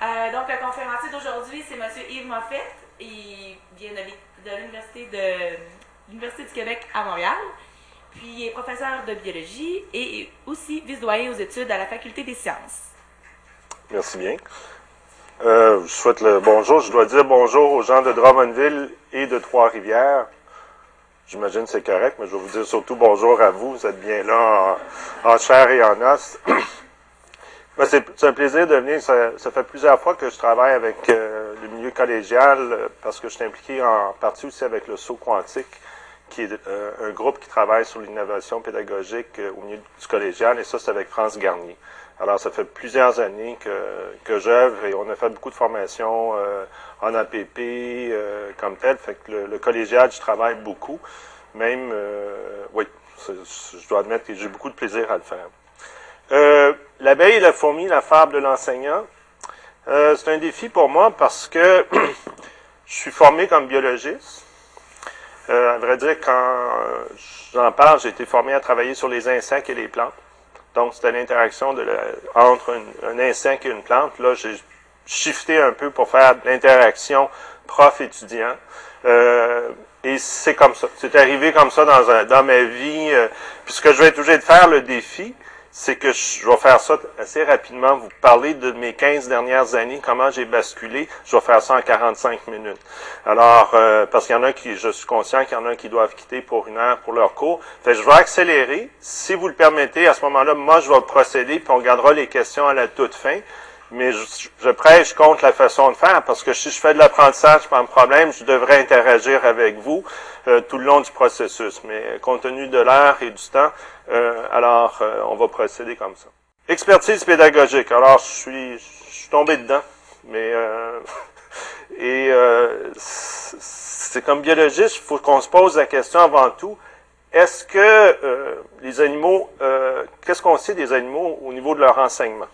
Euh, donc, le conférencier d'aujourd'hui, c'est M. Yves Moffett. Il vient de l'Université de l'Université du Québec à Montréal. Puis, il est professeur de biologie et aussi vice-doyen aux études à la Faculté des sciences. Merci bien. Euh, je souhaite le bonjour. Je dois dire bonjour aux gens de Drummondville et de Trois-Rivières. J'imagine que c'est correct, mais je vais vous dire surtout bonjour à vous. Vous êtes bien là en, chair et en os. Ben, c'est un plaisir de venir. Ça, fait plusieurs fois que je travaille avec euh, le milieu collégial euh, parce que je suis impliqué en partie aussi avec le saut quantique, qui est euh, un groupe qui travaille sur l'innovation pédagogique au milieu du collégial, et ça, c'est avec France Garnier. Alors, ça fait plusieurs années que, j'œuvre et on a fait beaucoup de formations en APP comme tel. Fait que le, collégial, je travaille beaucoup. Même, oui, je dois admettre que j'ai beaucoup de plaisir à le faire. Euh, L'abeille et la fourmi, la fable de l'enseignant. Euh, c'est un défi pour moi parce que je suis formé comme biologiste. Euh, à vrai dire, quand j'en parle, j'ai été formé à travailler sur les insectes et les plantes. Donc, c'était l'interaction entre un insecte et une plante. Là, j'ai shifté un peu pour faire l'interaction prof-étudiant. Euh, et c'est comme ça. C'est arrivé comme ça dans, ma vie. Euh, puis ce que je vais être obligé de faire, le défi, c'est que je vais faire ça assez rapidement, vous parler de mes 15 dernières années, comment j'ai basculé. Je vais faire ça en 45 minutes. Alors, euh, parce qu'il y en a qui, je suis conscient qu'il y en a qui doivent quitter pour une heure pour leur cours. Fait je vais accélérer. Si vous le permettez, à ce moment-là, moi, je vais procéder, puis on gardera les questions à la toute fin mais je, prêche contre la façon de faire parce que si je fais de l'apprentissage, un problème, je devrais interagir avec vous euh, tout le long du processus. Mais compte tenu de l'heure et du temps, euh, alors euh, on va procéder comme ça. Expertise pédagogique. Alors je suis, je suis tombé dedans, mais et c'est comme biologiste, il faut qu'on se pose la question avant tout. Est-ce que les animaux, qu'est-ce qu'on sait des animaux au niveau de leur enseignement?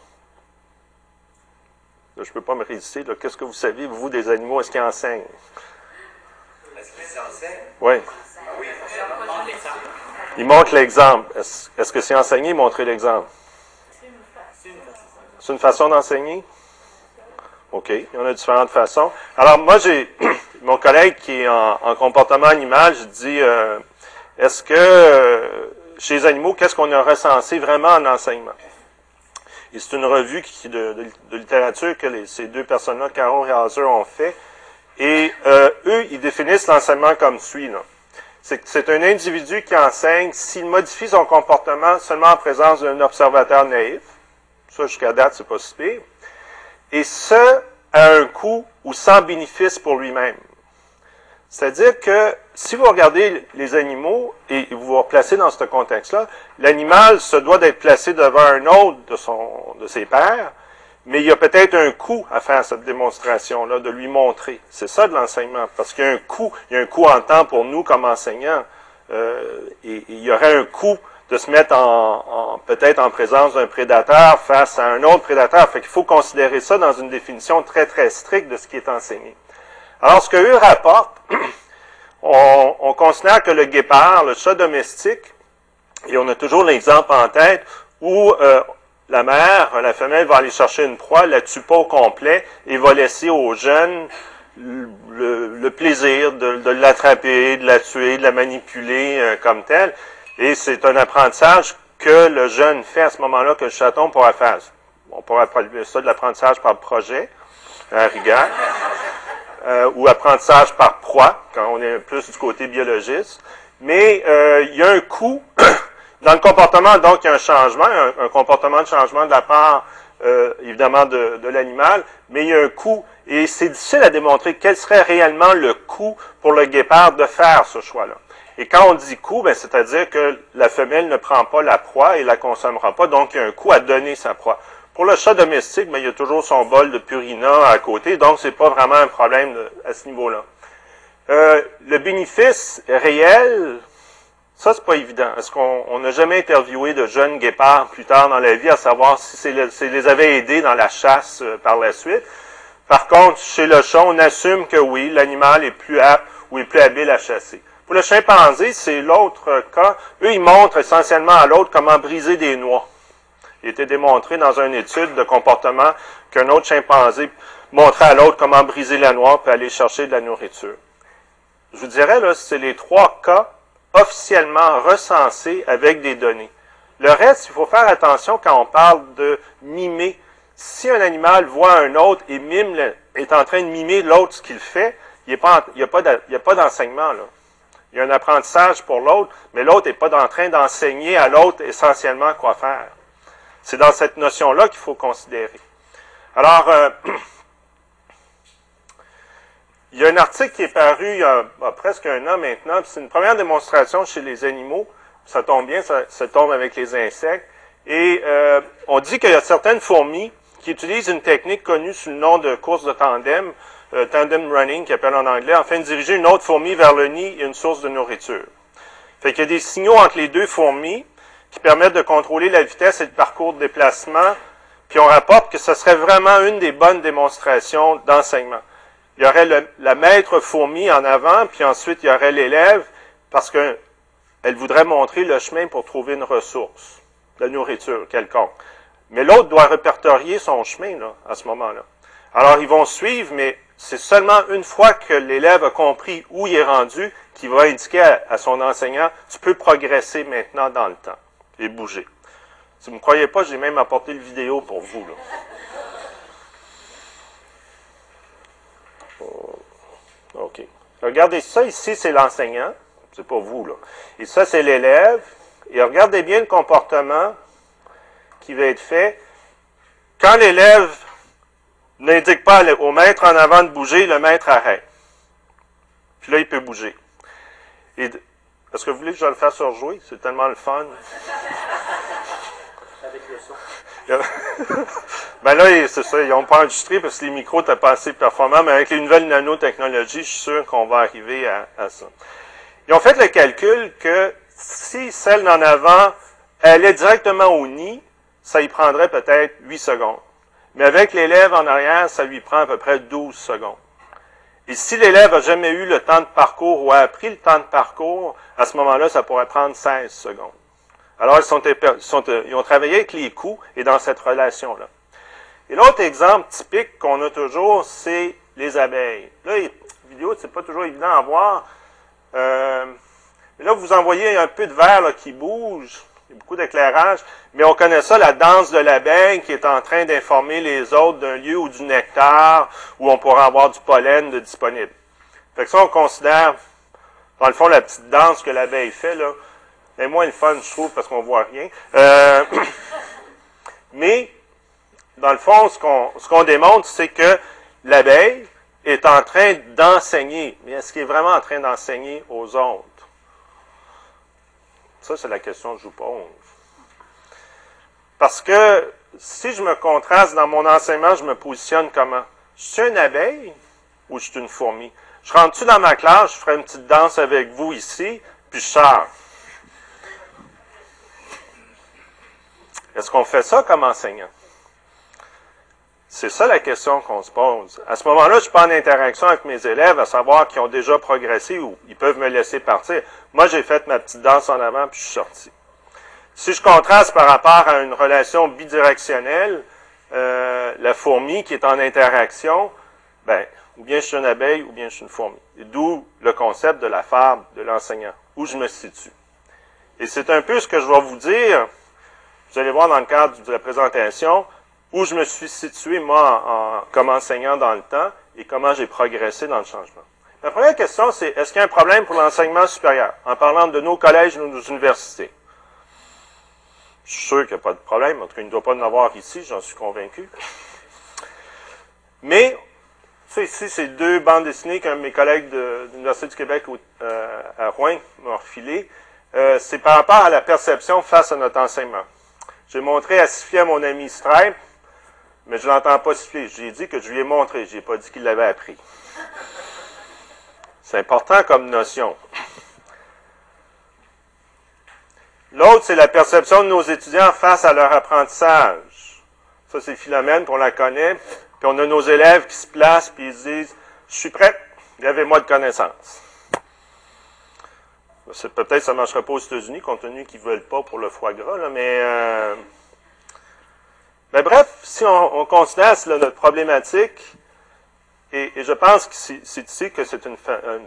Je ne peux pas me résister. Qu'est-ce que vous savez, vous, des animaux? Est-ce qu'ils enseignent? Est-ce qu'ils enseignent? Oui. oui. Ils montrent l'exemple. Est-ce que c'est enseigner, montrer l'exemple? C'est une façon d'enseigner? OK. Il y en a différentes façons. Alors, moi, j'ai mon collègue qui est en, comportement animal, je dis euh, est-ce que euh, chez les animaux, qu'est-ce qu'on a recensé vraiment en enseignement? Et c'est une revue de, littérature que ces deux personnes-là, Caron et Hauser, ont fait. Et euh, eux, ils définissent l'enseignement comme suit. C'est un individu qui enseigne s'il modifie son comportement seulement en présence d'un observateur naïf. Ça, jusqu'à date, c'est pas si. Et ce, à un coût ou sans bénéfice pour lui-même. C'est-à-dire que si vous regardez les animaux et vous vous replacez dans ce contexte-là, l'animal se doit d'être placé devant un autre de, son, de ses pairs, mais il y a peut-être un coût à faire cette démonstration-là, de lui montrer. C'est ça de l'enseignement, parce qu'il y a un coût, il y a un coût en temps pour nous comme enseignants, euh, et, il y aurait un coût de se mettre en, en peut-être en présence d'un prédateur face à un autre prédateur. Fait qu'il faut considérer ça dans une définition très très stricte de ce qui est enseigné. Alors, ce que eux rapportent, on, considère que le guépard, le chat domestique, et on a toujours l'exemple en tête où euh, la mère, la femelle va aller chercher une proie, la tue pas au complet et va laisser aux jeunes le, plaisir de, l'attraper, de la tuer, de la manipuler euh, comme telle. Et c'est un apprentissage que le jeune fait à ce moment-là que le chaton pourra faire. On pourrait appeler ça de l'apprentissage par projet, à rigueur. Euh, ou apprentissage par proie, quand on est plus du côté biologiste. Mais euh, il y a un coût dans le comportement, donc il y a un changement, un, comportement de changement de la part, euh, évidemment, de, de l'animal, mais il y a un coût, et c'est difficile à démontrer quel serait réellement le coût pour le guépard de faire ce choix-là. Et quand on dit coût, ben, c'est-à-dire que la femelle ne prend pas la proie et la consommera pas, donc il y a un coût à donner sa proie. Pour le chat domestique, mais il y a toujours son bol de purina à côté, donc c'est pas vraiment un problème à ce niveau-là. Euh, le bénéfice réel, ça c'est pas évident. Est-ce qu'on n'a jamais interviewé de jeunes guépards plus tard dans la vie à savoir si c'est les avait aidés dans la chasse euh, par la suite? Par contre, chez le chat, on assume que oui, l'animal est plus apte ou est plus habile à chasser. Pour le chimpanzé, c'est l'autre cas. Eux, ils montrent essentiellement à l'autre comment briser des noix. Il été démontré dans une étude de comportement qu'un autre chimpanzé montrait à l'autre comment briser la noix et aller chercher de la nourriture. Je vous dirais, là, c'est les trois cas officiellement recensés avec des données. Le reste, il faut faire attention quand on parle de mimer. Si un animal voit un autre et mime est en train de mimer l'autre ce qu'il fait, il n'y a pas d'enseignement. Il y a un apprentissage pour l'autre, mais l'autre n'est pas en train d'enseigner à l'autre essentiellement quoi faire. C'est dans cette notion-là qu'il faut considérer. Alors, euh, il y a un article qui est paru il y a, presque un an maintenant, c'est une première démonstration chez les animaux. Ça tombe bien, ça, tombe avec les insectes. Et euh, on dit qu'il y a certaines fourmis qui utilisent une technique connue sous le nom de course de tandem, euh, tandem running, qui appelle en anglais, afin de diriger une autre fourmi vers le nid et une source de nourriture. Fait qu'il y a des signaux entre les deux fourmis qui permettent de contrôler la vitesse et le parcours de déplacement, puis on rapporte que ce serait vraiment une des bonnes démonstrations d'enseignement. Il y aurait la maître fourmi en avant, puis ensuite il y aurait l'élève, parce qu'elle voudrait montrer le chemin pour trouver une ressource, la nourriture quelconque. Mais l'autre doit répertorier son chemin là, à ce moment-là. Alors ils vont suivre, mais c'est seulement une fois que l'élève a compris où il est rendu qu'il va indiquer à son enseignant, tu peux progresser maintenant dans le temps et bouger. Si vous ne me croyez pas, j'ai même apporté le vidéo pour vous. Là. Oh, OK. Regardez ça ici, c'est l'enseignant. C'est pas vous, là. Et ça, c'est l'élève. Et regardez bien le comportement qui va être fait. Quand l'élève n'indique pas au maître en avant de bouger, le maître arrête. Puis là, il peut bouger. Est-ce que vous voulez que je le fasse surjouer? C'est tellement le fun. Avec le son. ben là, c'est ça, ils n'ont pas enregistré parce que les micros n'étaient pas assez performants, mais avec les nouvelles nanotechnologies, je suis sûr qu'on va arriver à, ça. Ils ont fait le calcul que si celle d'en avant allait directement au nid, ça y prendrait peut-être 8 secondes. Mais avec l'élève en arrière, ça lui prend à peu près 12 secondes. Et si l'élève n'a jamais eu le temps de parcours ou a appris le temps de parcours, à ce moment-là, ça pourrait prendre 16 secondes. Alors, ils, ont travaillé avec les coûts et dans cette relation-là. Et l'autre exemple typique qu'on a toujours, c'est les abeilles. Là, les vidéos, c'est pas toujours évident à voir. Euh, là, vous envoyez un peu de verre qui bouge beaucoup d'éclairage, mais on connaît ça, la danse de l'abeille qui est en train d'informer les autres d'un lieu ou du nectar où on pourra avoir du pollen de disponible. Fait que ça, on considère, dans le fond, la petite danse que l'abeille fait, là, est moins le fun, je trouve, parce qu'on voit rien. Euh, mais, dans le fond, ce qu'on ce qu'on démontre, c'est que l'abeille est en train d'enseigner. Mais est-ce qu'il est vraiment en train d'enseigner aux autres? Ça, c'est la question que je vous pose. Parce que si je me contraste dans mon enseignement, je me positionne comment? Je suis une abeille ou je suis une fourmi? Je rentre-tu dans ma classe, je ferai une petite danse avec vous ici, puis je sors. Est-ce qu'on fait ça comme enseignant? C'est ça la question qu'on se pose. À ce moment-là, je suis pas en interaction avec mes élèves à savoir qu'ils ont déjà progressé ou ils peuvent me laisser partir. Moi, j'ai fait ma petite danse en avant puis je suis sorti. Si je contraste par rapport à une relation bidirectionnelle, euh, la fourmi qui est en interaction, ben, ou bien je suis une abeille ou bien je suis une fourmi. D'où le concept de la fable de l'enseignant, où je me situe. Et c'est un peu ce que je vais vous dire, vous allez voir dans le cadre de la présentation, où je me suis situé, moi, comme enseignant dans le temps et comment j'ai progressé dans le changement. La première question, c'est est-ce qu'il y a un problème pour l'enseignement supérieur, en parlant de nos collèges ou nos universités? Je suis sûr qu'il n'y a pas de problème, en tout cas, il ne doit pas en avoir ici, j'en suis convaincu. Mais, ça ici, c'est deux bandes dessinées qu'un de mes collègues de, l'Université du Québec euh, à Rouen m'ont refilé. Euh, c'est par rapport à la perception face à notre enseignement. J'ai montré à à mon ami Stripe, mais je l'entends pas siffler. J'ai dit que je lui ai montré, je n'ai pas dit qu'il l'avait appris. C'est important comme notion. L'autre, c'est la perception de nos étudiants face à leur apprentissage. Ça, c'est Philomène, qu'on la connaît. Puis on a nos élèves qui se placent, puis ils disent, je suis prêt, gavez-moi de connaissances. Peut-être que ça ne marcherait pas aux États-Unis, compte tenu qu'ils ne veulent pas pour le foie gras, là, mais euh, Mais bref, si on, considère notre problématique, et, je pense que c'est ici que c'est une,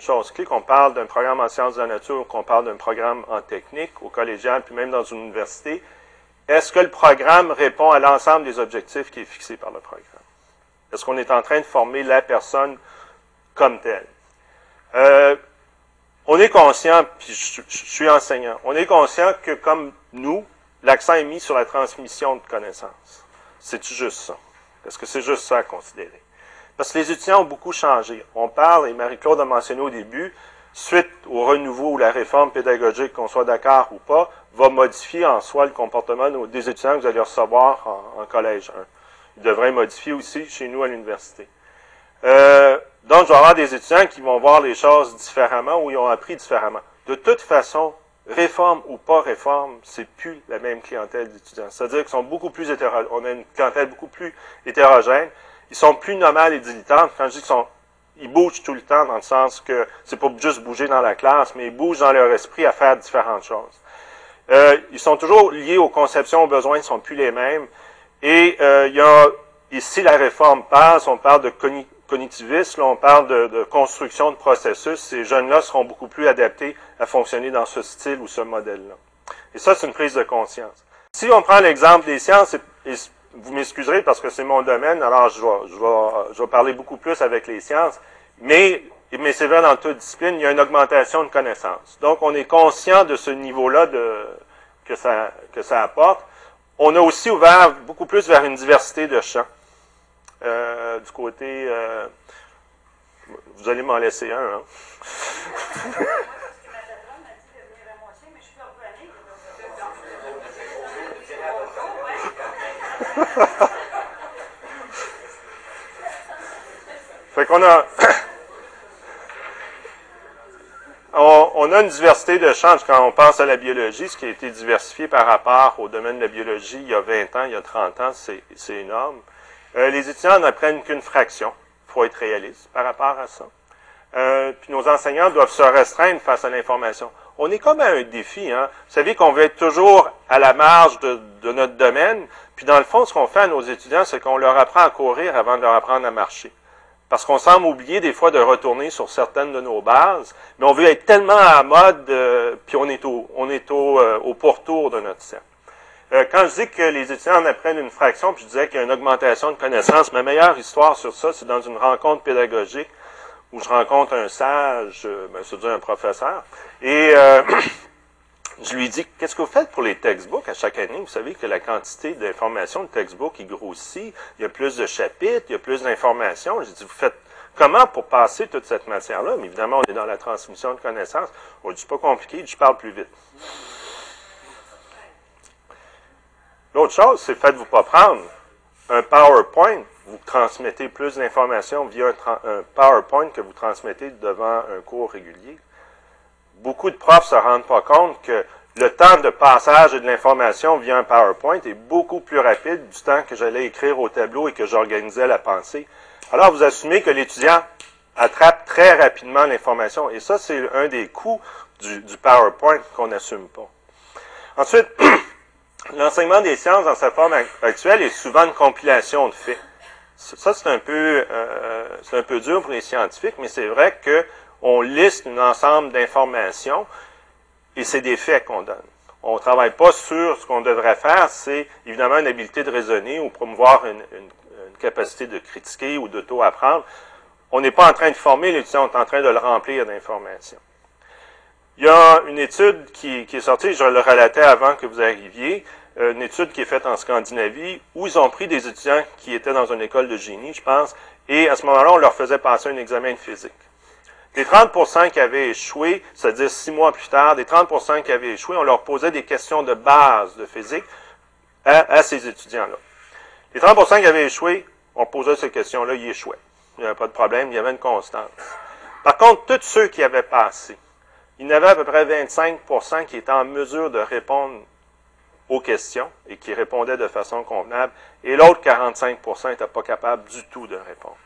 chose clé, qu'on parle d'un programme en sciences de la nature, qu'on parle d'un programme en technique, au collégial, puis même dans une université. Est-ce que le programme répond à l'ensemble des objectifs qui est fixé par le programme? Est-ce qu'on est en train de former la personne comme telle? Euh, on est conscient, puis je, suis enseignant, on est conscient que comme nous, l'accent est mis sur la transmission de connaissances. C'est juste ça? Est-ce que c'est juste ça à considérer? Parce que les étudiants ont beaucoup changé. On parle, et Marie-Claude a mentionné au début, suite au renouveau ou la réforme pédagogique, qu'on soit d'accord ou pas, va modifier en soi le comportement des étudiants que vous allez recevoir en, collège 1. Il devrait modifier aussi chez nous à l'université. Euh, donc, je vais avoir des étudiants qui vont voir les choses différemment ou ils ont appris différemment. De toute façon, réforme ou pas réforme, c'est plus la même clientèle d'étudiants. C'est-à-dire qu'ils sont beaucoup plus hétérogènes. On a une clientèle beaucoup plus hétérogène. Ils sont plus normales et dilettantes. Quand je dis qu'ils sont, ils bougent tout le temps dans le sens que c'est pas juste bouger dans la classe, mais ils bougent dans leur esprit à faire différentes choses. Euh, ils sont toujours liés aux conceptions, aux besoins, ils sont plus les mêmes. Et euh, il y a ici la réforme passe, on parle de cognitiviste, là, on parle de, construction de processus. Ces jeunes-là seront beaucoup plus adaptés à fonctionner dans ce style ou ce modèle-là. Et ça, c'est une prise de conscience. Si on prend l'exemple des sciences, et, vous m'excuserez parce que c'est mon domaine, alors je vais, je, vais, je vais parler beaucoup plus avec les sciences, mais, mais c'est vrai dans toute discipline, il y a une augmentation de connaissances. Donc, on est conscient de ce niveau-là que, ça, que ça apporte. On a aussi ouvert beaucoup plus vers une diversité de champs. Euh, du côté... Euh, vous allez m'en laisser un, hein? fait qu'on a... on, a une diversité de champs quand on pense à la biologie, ce qui a été diversifié par rapport au domaine de la biologie il y a 20 ans, il y a 30 ans, c'est énorme. Euh, les étudiants n'apprennent qu'une fraction. Il faut être réaliste par rapport à ça. Euh, puis nos enseignants doivent se restreindre face à l'information. On est comme à un défi. Hein? Vous savez qu'on veut être toujours à la marge de, notre domaine. Puis dans le fond, ce qu'on fait à nos étudiants, c'est qu'on leur apprend à courir avant de leur apprendre à marcher. Parce qu'on semble oublier des fois de retourner sur certaines de nos bases, mais on veut être tellement à mode, euh, puis on est au, on est au, au pourtour de notre cercle. Euh, quand je dis que les étudiants en apprennent une fraction, puis je disais qu'il y a une augmentation de connaissances, ma meilleure histoire sur ça, c'est dans une rencontre pédagogique où je rencontre un sage, euh, ben, c'est-à-dire un professeur, et euh, je lui dis, qu'est-ce que vous faites pour les textbooks à chaque année? Vous savez que la quantité d'informations de textbooks, il grossit, il y a plus de chapitres, il y a plus d'informations. Je dis, vous faites comment pour passer toute cette matière-là? Mais évidemment, on est dans la transmission de connaissances. On dit, pas compliqué, je parle plus vite. L'autre chose, c'est faites-vous pas prendre un PowerPoint. Vous transmettez plus d'informations via un, PowerPoint que vous transmettez devant un cours régulier. Beaucoup de profs se rendent pas compte que le temps de passage de l'information via un PowerPoint est beaucoup plus rapide du temps que j'allais écrire au tableau et que j'organisais la pensée. Alors, vous assumez que l'étudiant attrape très rapidement l'information. Et ça, c'est un des coûts du, du PowerPoint qu'on n'assume pas. Ensuite, L'enseignement des sciences dans sa forme actuelle est souvent une compilation de faits. Ça, c'est un peu, euh, c'est un peu dur pour les scientifiques, mais c'est vrai qu'on liste un ensemble d'informations et c'est des faits qu'on donne. On ne travaille pas sur ce qu'on devrait faire, c'est évidemment une habilité de raisonner ou promouvoir une, capacité de critiquer ou d'auto-apprendre. On n'est pas en train de former l'étudiant, on est en train de le remplir d'informations. Il y a une étude qui, est sortie, je le relatais avant que vous arriviez, euh, une étude qui est faite en Scandinavie, où ils ont pris des étudiants qui étaient dans une école de génie, je pense, et à ce moment-là, on leur faisait passer un examen de physique. Des 30% qui avaient échoué, c'est-à-dire six mois plus tard, des 30% qui avaient échoué, on leur posait des questions de base de physique à, ces étudiants-là. Les 30% qui avaient échoué, on posait ces questions-là, ils échouaient. Il n'y avait pas de problème, il y avait une constante. Par contre, tous ceux qui avaient passé, il y en avait à peu près 25% qui étaient en mesure de répondre aux questions et qui répondaient de façon convenable, et l'autre 45% n'étaient pas capables du tout de répondre.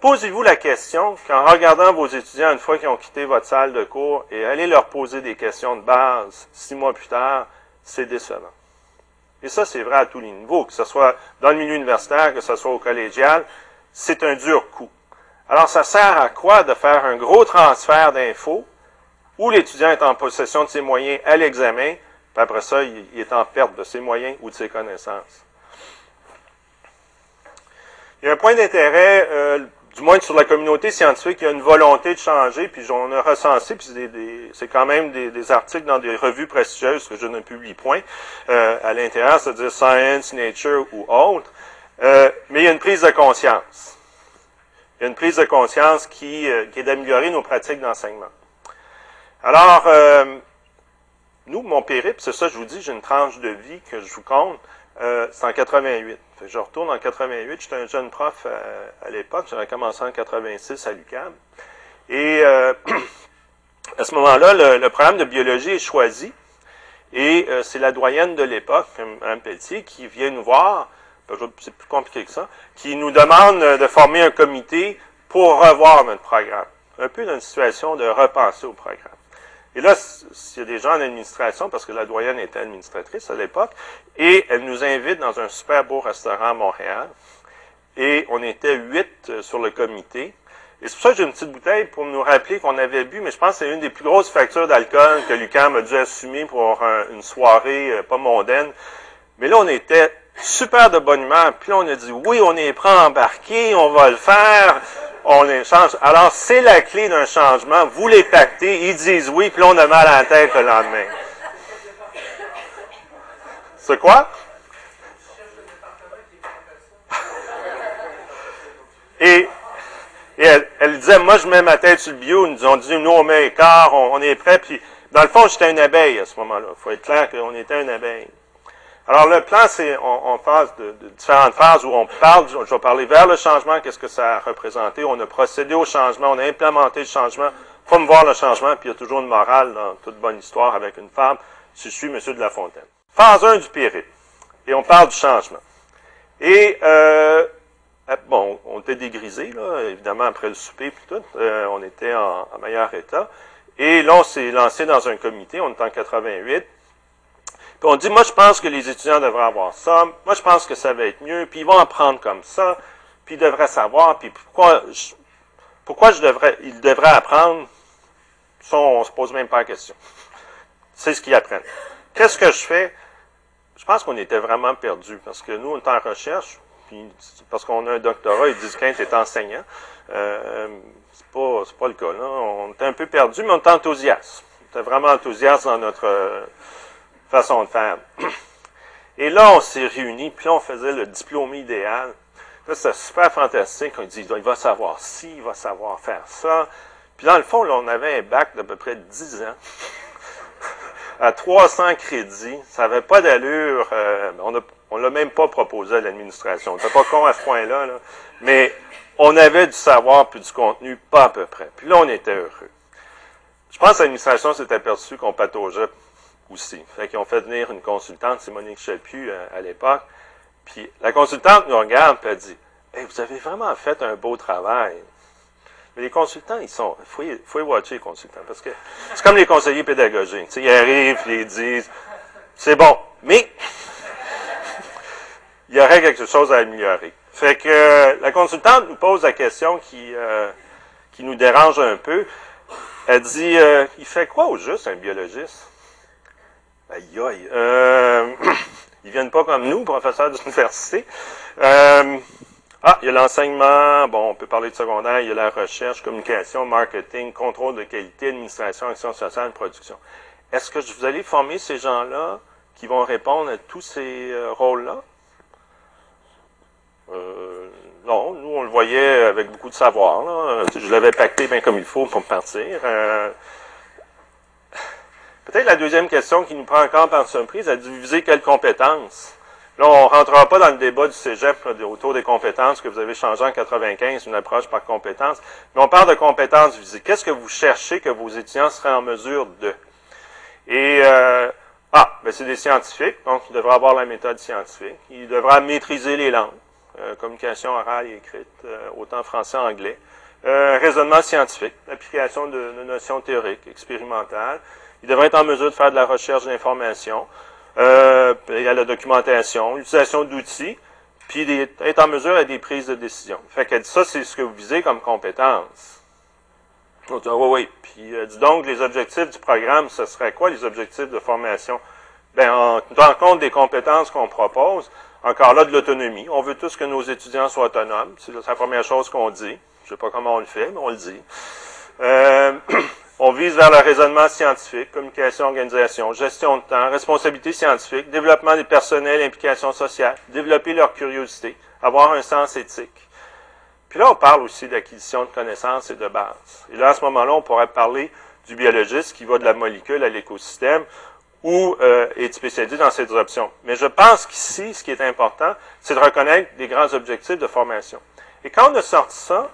Posez-vous la question qu'en regardant vos étudiants une fois qu'ils ont quitté votre salle de cours et allez leur poser des questions de base six mois plus tard, c'est décevant. Et ça, c'est vrai à tous les niveaux, que ce soit dans le milieu universitaire, que ce soit au collégial, c'est un dur coup. Alors, ça sert à quoi de faire un gros transfert d'infos où l'étudiant est en possession de ses moyens à l'examen, puis après ça, il est en perte de ses moyens ou de ses connaissances. Il y a un point d'intérêt, euh, du moins sur la communauté scientifique, il y a une volonté de changer, puis on a recensé, puis c'est quand même des, articles dans des revues prestigieuses que je ne publie point euh, à l'intérieur, c'est-à-dire Science, Nature ou autre, euh, mais il y a une prise de conscience. Il y a une prise de conscience qui, qui est d'améliorer nos pratiques d'enseignement. Alors, nous, mon périple, c'est ça, je vous dis, j'ai une tranche de vie que je vous compte, c'est en 88 je retourne en 88, j'étais un jeune prof euh, à, l'époque, j'avais commencé en 86 à l'UQAM. Et euh, à ce moment-là, le, programme de biologie est choisi. Et euh, c'est la doyenne de l'époque, Mme Pelletier, qui vient nous voir, c'est plus compliqué que ça, qui nous demande de former un comité pour revoir notre programme. Un peu dans une situation de repenser au programme. Et là, s'il y a des gens en administration, parce que la doyenne était administratrice à l'époque, et elle nous invite dans un super beau restaurant à Montréal. Et on était huit euh, sur le comité. Et c'est pour ça que j'ai une petite bouteille pour nous rappeler qu'on avait bu, mais je pense que c'est une des plus grosses factures d'alcool que Lucam a dû assumer pour une soirée euh, pas mondaine. Mais là, on était super de bonne humeur. Puis là, on a dit, oui, on est prêt à embarquer, on va le faire on les change. Alors, c'est la clé d'un changement. Vous les pactez, ils disent oui, puis on a mal à la tête le lendemain. C'est quoi? Et, elle, disait, moi, je mets ma tête sur le bio. Nous ont dit, nous, on met quart, on, on est prêt. Puis, dans le fond, j'étais une abeille à ce moment-là. Il faut être clair qu'on était une abeille. Alors, le plan, c'est on, passe de, différentes phases où on parle, je vais parler vers le changement, qu'est-ce que ça a représenté. On a procédé au changement, on a implémenté le changement. faut me voir le changement, puis il y a toujours une morale dans toute bonne histoire avec une femme. Je suis M. de la Fontaine. Phase 1 du périple. Et on parle du changement. Et, euh, euh, bon, on était dégrisé, là, évidemment, après le souper, puis tout. Euh, on était en, en meilleur état. Et là, on s'est lancé dans un comité, on est en 88 on dit, moi, je pense que les étudiants devraient avoir ça. Moi, je pense que ça va être mieux. Puis ils vont apprendre comme ça. Puis ils devraient savoir. Puis pourquoi, pourquoi je devrais, ils devraient apprendre? Ça, on se pose même pas la question. C'est ce qu'ils apprennent. Qu'est-ce que je fais? Je pense qu'on était vraiment perdus. Parce que nous, on est en recherche. Puis, parce qu'on a un doctorat, ils disent qu'un est enseignant. Euh, c'est pas, pas le cas. On était un peu perdus, mais on était enthousiastes. On était vraiment enthousiastes dans notre, façon de faire. Et là, on s'est réunis, puis là, on faisait le diplôme idéal. Là, c'était super fantastique. On dit, il va savoir ci, il va savoir faire ça. Puis dans le fond, là, on avait un bac d'à peu près 10 ans. à 300 crédits. Ça n'avait pas d'allure. Euh, on ne l'a même pas proposé à l'administration. On n'était pas con à ce point-là. Là. Mais on avait du savoir puis du contenu, pas à peu près. Puis là, on était heureux. Je pense que l'administration s'est aperçue qu'on pataugeait aussi. Fait qu'ils ont fait venir une consultante, c'est Monique Chaput euh, à, l'époque. Puis la consultante nous regarde et elle dit Vous avez vraiment fait un beau travail. Mais les consultants, ils sont. Il faut, faut y watcher les consultants. Parce que c'est comme les conseillers pédagogiques. ils arrivent, ils disent C'est bon. Mais il y aurait quelque chose à améliorer. Fait que la consultante nous pose la question qui, euh, qui nous dérange un peu. Elle dit euh, Il fait quoi au juste un biologiste Aïe aïe. Euh, ils viennent pas comme nous, professeurs d'université. Euh, ah, il y a l'enseignement, bon, on peut parler de secondaire, il y a la recherche, communication, marketing, contrôle de qualité, administration, action sociale, production. Est-ce que vous allez former ces gens-là qui vont répondre à tous ces euh, rôles-là? Euh, non, nous, on le voyait avec beaucoup de savoir. Là. Je l'avais pacté bien comme il faut pour partir. Euh, Peut-être la deuxième question qui nous prend encore par surprise, à diviser quelles compétences. Là, on ne rentrera pas dans le débat du cégep autour des compétences que vous avez changé en 95, une approche par compétences, mais on parle de compétences visées. Qu'est-ce que vous cherchez que vos étudiants seraient en mesure de? Et, euh, ah, ben c'est des scientifiques, donc ils devraient avoir la méthode scientifique. Ils devraient maîtriser les langues, euh, communication orale et écrite, euh, autant français anglais. raisonnement scientifique, application de notions théoriques, expérimentales. Ils devraient être en mesure de faire de la recherche d'informations. Euh, il y a la documentation, l'utilisation d'outils, puis être en mesure à des prises de décision. Fait qu'elle dit ça, c'est ce que vous visez comme compétence. On dit, oui, oui. Puis, euh, dis donc, les objectifs du programme, ce serait quoi les objectifs de formation? Ben, en tenant compte des compétences qu'on propose, encore là, de l'autonomie. On veut tous que nos étudiants soient autonomes. C'est la première chose qu'on dit. Je sais pas comment on le fait, mais on le dit. Euh, on vise vers le raisonnement scientifique, communication, organisation, gestion de temps, responsabilité scientifique, développement des personnels, implication sociale, développer leur curiosité, avoir un sens éthique. Puis là, on parle aussi d'acquisition de connaissances et de base. Et là, à ce moment-là, on pourrait parler du biologiste qui va de la molécule à l'écosystème ou euh, est spécialisé dans ces options. Mais je pense qu'ici, ce qui est important, c'est de reconnaître des grands objectifs de formation. Et quand on a sorti ça,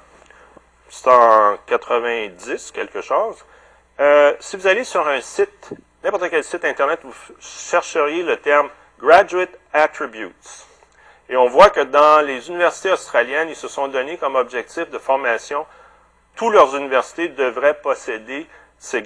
c'est en 90, quelque chose, euh, si vous allez sur un site, n'importe quel site Internet, vous chercheriez le terme Graduate Attributes. Et on voit que dans les universités australiennes, ils se sont donnés comme objectif de formation, toutes leurs universités devraient posséder ces,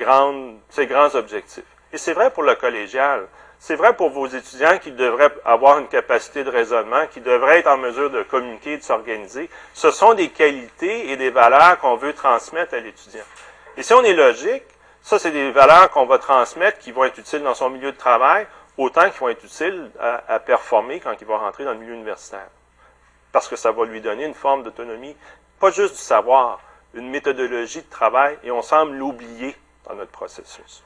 ces grands objectifs. Et c'est vrai pour le collégial. C'est vrai pour vos étudiants qui devraient avoir une capacité de raisonnement, qui devraient être en mesure de communiquer, de s'organiser. Ce sont des qualités et des valeurs qu'on veut transmettre à l'étudiant. Et si on est logique, ça, c'est des valeurs qu'on va transmettre qui vont être utiles dans son milieu de travail, autant qu'ils vont être utiles à, performer quand il va rentrer dans le milieu universitaire. Parce que ça va lui donner une forme d'autonomie, pas juste du savoir, une méthodologie de travail, et on semble l'oublier dans notre processus.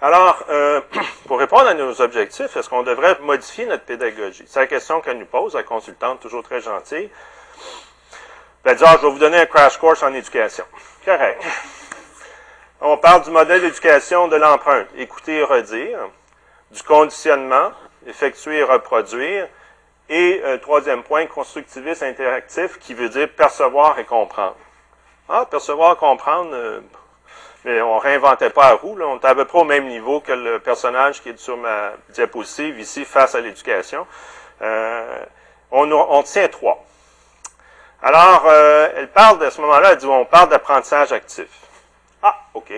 Alors, euh, pour répondre à nos objectifs, est-ce qu'on devrait modifier notre pédagogie? C'est la question qu'elle nous pose, la consultante, toujours très gentille. Elle dit, ah, je vais vous donner un crash course en éducation. Correct. On parle du modèle d'éducation de l'empreinte, écouter et redire, du conditionnement, effectuer et reproduire, et euh, troisième point, constructivisme interactif, qui veut dire percevoir et comprendre. Ah, percevoir, comprendre, euh, mais on réinventait pas la roue, on était à peu près au même niveau que le personnage qui est sur ma diapositive ici face à l'éducation. Euh, on, on tient trois. Alors, euh, elle parle de ce moment-là, elle dit, on parle d'apprentissage actif. Ah, OK.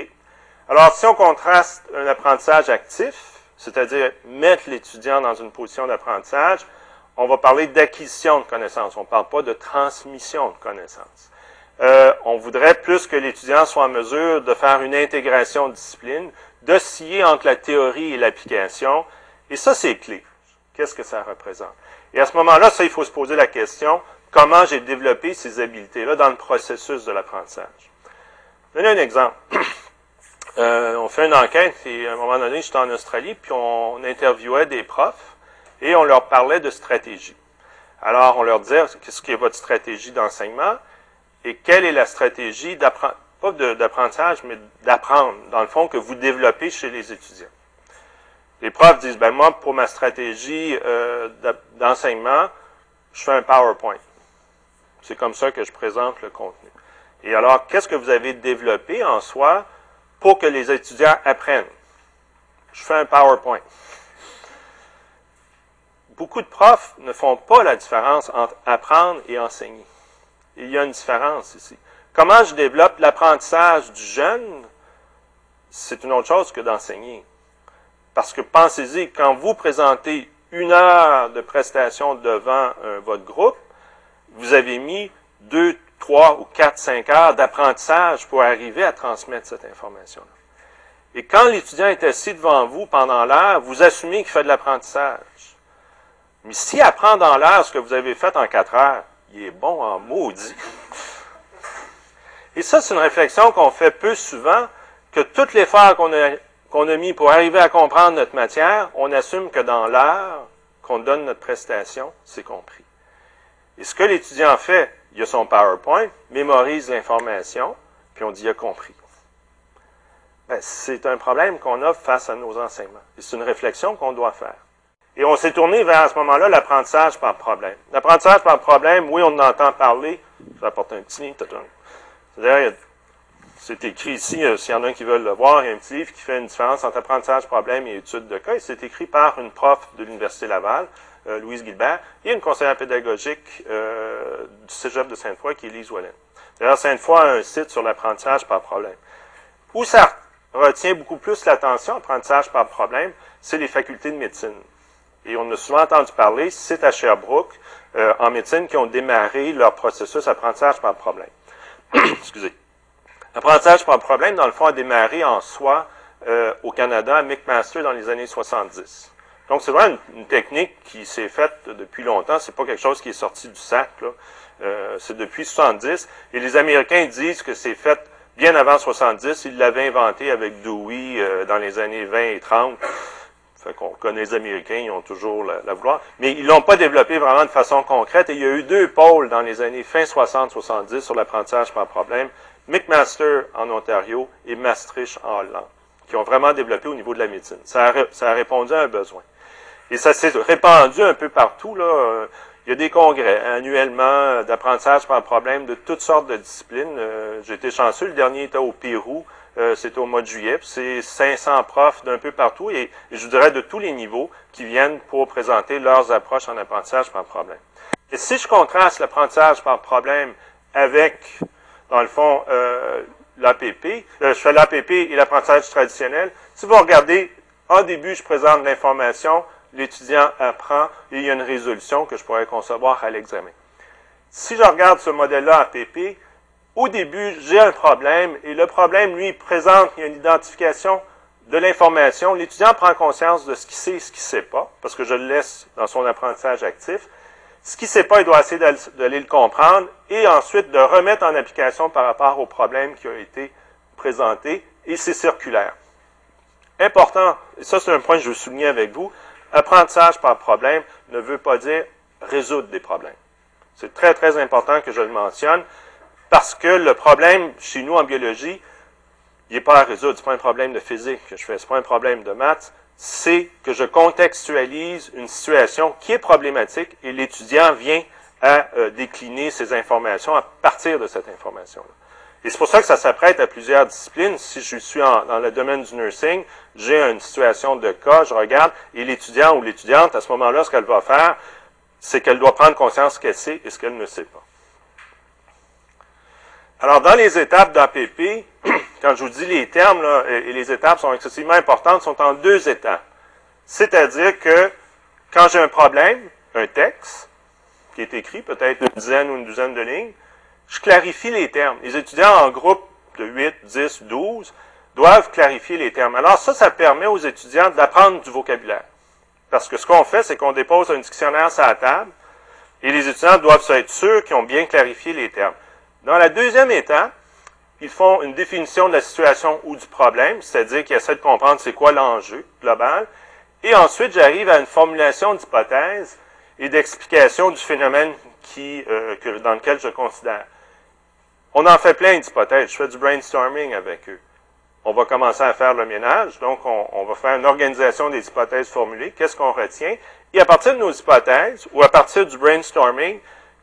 Alors, si on contraste un apprentissage actif, c'est-à-dire mettre l'étudiant dans une position d'apprentissage, on va parler d'acquisition de connaissances. On ne parle pas de transmission de connaissances. Euh, on voudrait plus que l'étudiant soit en mesure de faire une intégration de discipline, d'osciller entre la théorie et l'application. Et ça, c'est clé. Qu'est-ce que ça représente? Et à ce moment-là, ça, il faut se poser la question, comment j'ai développé ces habiletés-là dans le processus de l'apprentissage. Donner un exemple. Euh, on fait une enquête et à un moment donné, j'étais en Australie, puis on interviewait des profs et on leur parlait de stratégie. Alors, on leur disait, qu'est-ce qui est votre stratégie d'enseignement et quelle est la stratégie d'apprentissage, pas d'apprentissage, mais d'apprendre, dans le fond, que vous développez chez les étudiants. Les profs disent, ben moi, pour ma stratégie euh, d'enseignement, je fais un PowerPoint. C'est comme ça que je présente le contenu. Et alors, qu'est-ce que vous avez développé en soi pour que les étudiants apprennent? Je fais un PowerPoint. Beaucoup de profs ne font pas la différence entre apprendre et enseigner. Il y a une différence ici. Comment je développe l'apprentissage du jeune, c'est une autre chose que d'enseigner. Parce que pensez-y, quand vous présentez une heure de prestation devant votre groupe, vous avez mis deux, trois ou quatre, cinq heures d'apprentissage pour arriver à transmettre cette information-là. Et quand l'étudiant est assis devant vous pendant l'heure, vous assumez qu'il fait de l'apprentissage. Mais s'il apprend dans l'heure ce que vous avez fait en quatre heures, il est bon en maudit. Et ça, c'est une réflexion qu'on fait peu souvent, que tout l'effort qu'on a, qu'on a mis pour arriver à comprendre notre matière, on assume que dans l'heure qu'on donne notre prestation, c'est compris. Et ce que l'étudiant fait, il a son PowerPoint, mémorise l'information, puis on dit il a compris. Ben, c'est un problème qu'on a face à nos enseignements. Et c'est une réflexion qu'on doit faire. Et on s'est tourné vers, à ce moment-là, l'apprentissage par problème. L'apprentissage par problème, oui, on en entend parler. Je vais apporter un petit C'est-à-dire, c'est écrit ici, euh, s'il y en a un qui veut le voir, il y a un petit livre qui fait une différence entre apprentissage, problème et étude de cas. C'est écrit par une prof de l'Université Laval, euh, Louise Gilbert, et une conseillère pédagogique euh, du Cégep de Sainte-Foy, qui est Lise Wallen. D'ailleurs, Sainte-Foy a un site sur l'apprentissage par problème. Où ça retient beaucoup plus l'attention, apprentissage par problème, c'est les facultés de médecine. Et on a souvent entendu parler, c'est à Sherbrooke, euh, en médecine, qui ont démarré leur processus apprentissage par problème. Excusez. Apprentissage par problème, dans le fond, a démarré en soi au Canada à McMaster dans les années 70. Donc, c'est vraiment une, technique qui s'est faite depuis longtemps. C'est pas quelque chose qui est sorti du sac. Euh, c'est depuis 70. Et les Américains disent que c'est fait bien avant 70. Ils l'avaient inventé avec Dewey euh, dans les années 20 et 30. Fait qu'on connaît les Américains, ils ont toujours la, la vouloir. Mais ils l'ont pas développé vraiment de façon concrète. Et il y a eu deux pôles dans les années fin 60-70 sur l'apprentissage par problème. McMaster en Ontario et Maastricht en Hollande, qui ont vraiment développé au niveau de la médecine. Ça a, ça a répondu à un besoin. Et ça s'est répandu un peu partout. Là. Il y a des congrès annuellement d'apprentissage par problème de toutes sortes de disciplines. Euh, j'ai été chanceux, le dernier était au Pérou, euh, c'était au mois de juillet. C'est 500 profs d'un peu partout et, je dirais de tous les niveaux qui viennent pour présenter leurs approches en apprentissage par problème. Et si je contraste l'apprentissage par problème avec, dans le fond, euh, l'APP, je fais l'APP et l'apprentissage traditionnel, si vous regardez, en début, je présente l'information, l'étudiant apprend et il y a une résolution que je pourrais concevoir à l'examen. Si je regarde ce modèle-là APP, au début, j'ai un problème et le problème, lui, présente, il y a une identification de l'information. L'étudiant prend conscience de ce qu'il sait et ce qu'il ne sait pas, parce que je le laisse dans son apprentissage actif. Ce qu'il ne sait pas, il doit essayer d'aller le comprendre et ensuite de remettre en application par rapport au problème qui a été présenté et c'est circulaire. Important, et ça c'est un point que je veux souligner avec vous, Apprentissage par problème ne veut pas dire résoudre des problèmes. C'est très, très important que je le mentionne parce que le problème chez nous en biologie, il n'est pas à résoudre. Ce n'est pas un problème de physique que je fais, ce n'est pas un problème de maths. C'est que je contextualise une situation qui est problématique et l'étudiant vient à euh, décliner ses informations à partir de cette information-là. Et c'est pour ça que ça s'apprête à plusieurs disciplines. Si je suis dans le domaine du nursing, j'ai une situation de cas, je regarde, et l'étudiant ou l'étudiante, à ce moment-là, ce qu'elle va faire, c'est qu'elle doit prendre conscience ce qu'elle sait et ce qu'elle ne sait pas. Alors, dans les étapes d'APP, quand je vous dis les termes, et les étapes sont excessivement importantes, sont en deux étapes. C'est-à-dire que quand j'ai un problème, un texte, qui est écrit, peut-être une dizaine ou une douzaine de lignes, je clarifie les termes. Les étudiants en groupe de 8, 10, 12 doivent clarifier les termes. Alors ça, ça permet aux étudiants d'apprendre du vocabulaire. Parce que ce qu'on fait, c'est qu'on dépose un dictionnaire sur la table et les étudiants doivent être sûrs qu'ils ont bien clarifié les termes. Dans la deuxième étape, ils font une définition de la situation ou du problème, c'est-à-dire qu'ils essaient de comprendre c'est quoi l'enjeu global. Et ensuite, j'arrive à une formulation d'hypothèse et d'explication du phénomène euh, dans lequel je considère. On en fait plein d'hypothèses. Je fais du brainstorming avec eux. On va commencer à faire le ménage. Donc, on, va faire une organisation des hypothèses formulées. Qu'est-ce qu'on retient? Et à partir de nos hypothèses, ou à partir du brainstorming,